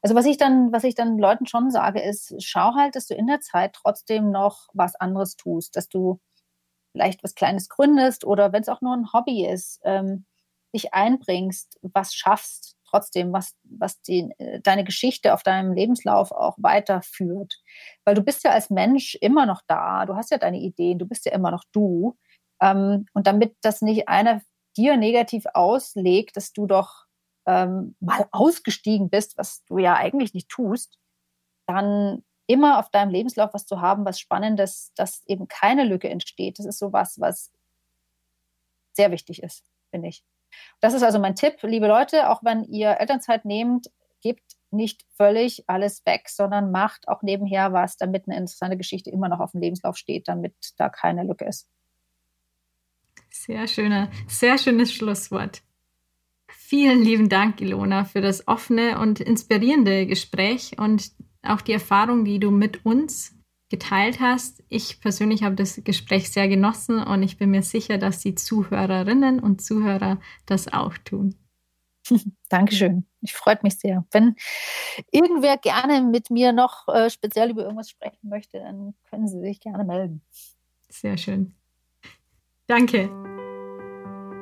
Also was ich dann, was ich dann Leuten schon sage, ist, schau halt, dass du in der Zeit trotzdem noch was anderes tust, dass du vielleicht was Kleines gründest oder wenn es auch nur ein Hobby ist, ähm, dich einbringst, was schaffst, trotzdem, was, was die, äh, deine Geschichte auf deinem Lebenslauf auch weiterführt. Weil du bist ja als Mensch immer noch da, du hast ja deine Ideen, du bist ja immer noch du. Ähm, und damit das nicht einer dir negativ auslegt, dass du doch ähm, mal ausgestiegen bist, was du ja eigentlich nicht tust, dann immer auf deinem Lebenslauf was zu haben, was Spannendes, dass eben keine Lücke entsteht. Das ist so was, was sehr wichtig ist, finde ich. Das ist also mein Tipp, liebe Leute, auch wenn ihr Elternzeit nehmt, gebt nicht völlig alles weg, sondern macht auch nebenher was, damit eine interessante Geschichte immer noch auf dem Lebenslauf steht, damit da keine Lücke ist. Sehr schöner, sehr schönes Schlusswort. Vielen lieben Dank, Ilona, für das offene und inspirierende Gespräch und auch die Erfahrung, die du mit uns geteilt hast. Ich persönlich habe das Gespräch sehr genossen und ich bin mir sicher, dass die Zuhörerinnen und Zuhörer das auch tun. Dankeschön. Ich freue mich sehr. Wenn irgendwer gerne mit mir noch äh, speziell über irgendwas sprechen möchte, dann können Sie sich gerne melden. Sehr schön. Danke.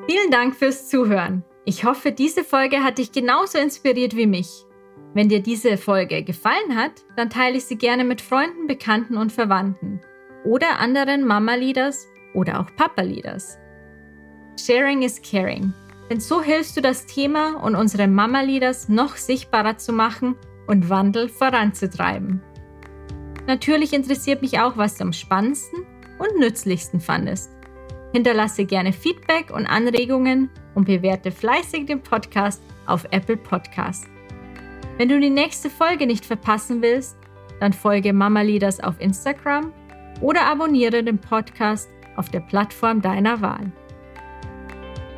Vielen Dank fürs Zuhören. Ich hoffe, diese Folge hat dich genauso inspiriert wie mich. Wenn dir diese Folge gefallen hat, dann teile ich sie gerne mit Freunden, Bekannten und Verwandten oder anderen Mama-Leaders oder auch Papa-Leaders. Sharing is caring. Denn so hilfst du das Thema und unsere Mama-Leaders noch sichtbarer zu machen und Wandel voranzutreiben. Natürlich interessiert mich auch, was du am spannendsten und nützlichsten fandest. Hinterlasse gerne Feedback und Anregungen und bewerte fleißig den Podcast auf Apple Podcast. Wenn du die nächste Folge nicht verpassen willst, dann folge Mama Leaders auf Instagram oder abonniere den Podcast auf der Plattform deiner Wahl.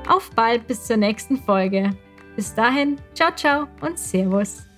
Auf bald bis zur nächsten Folge. Bis dahin, ciao, ciao und Servus.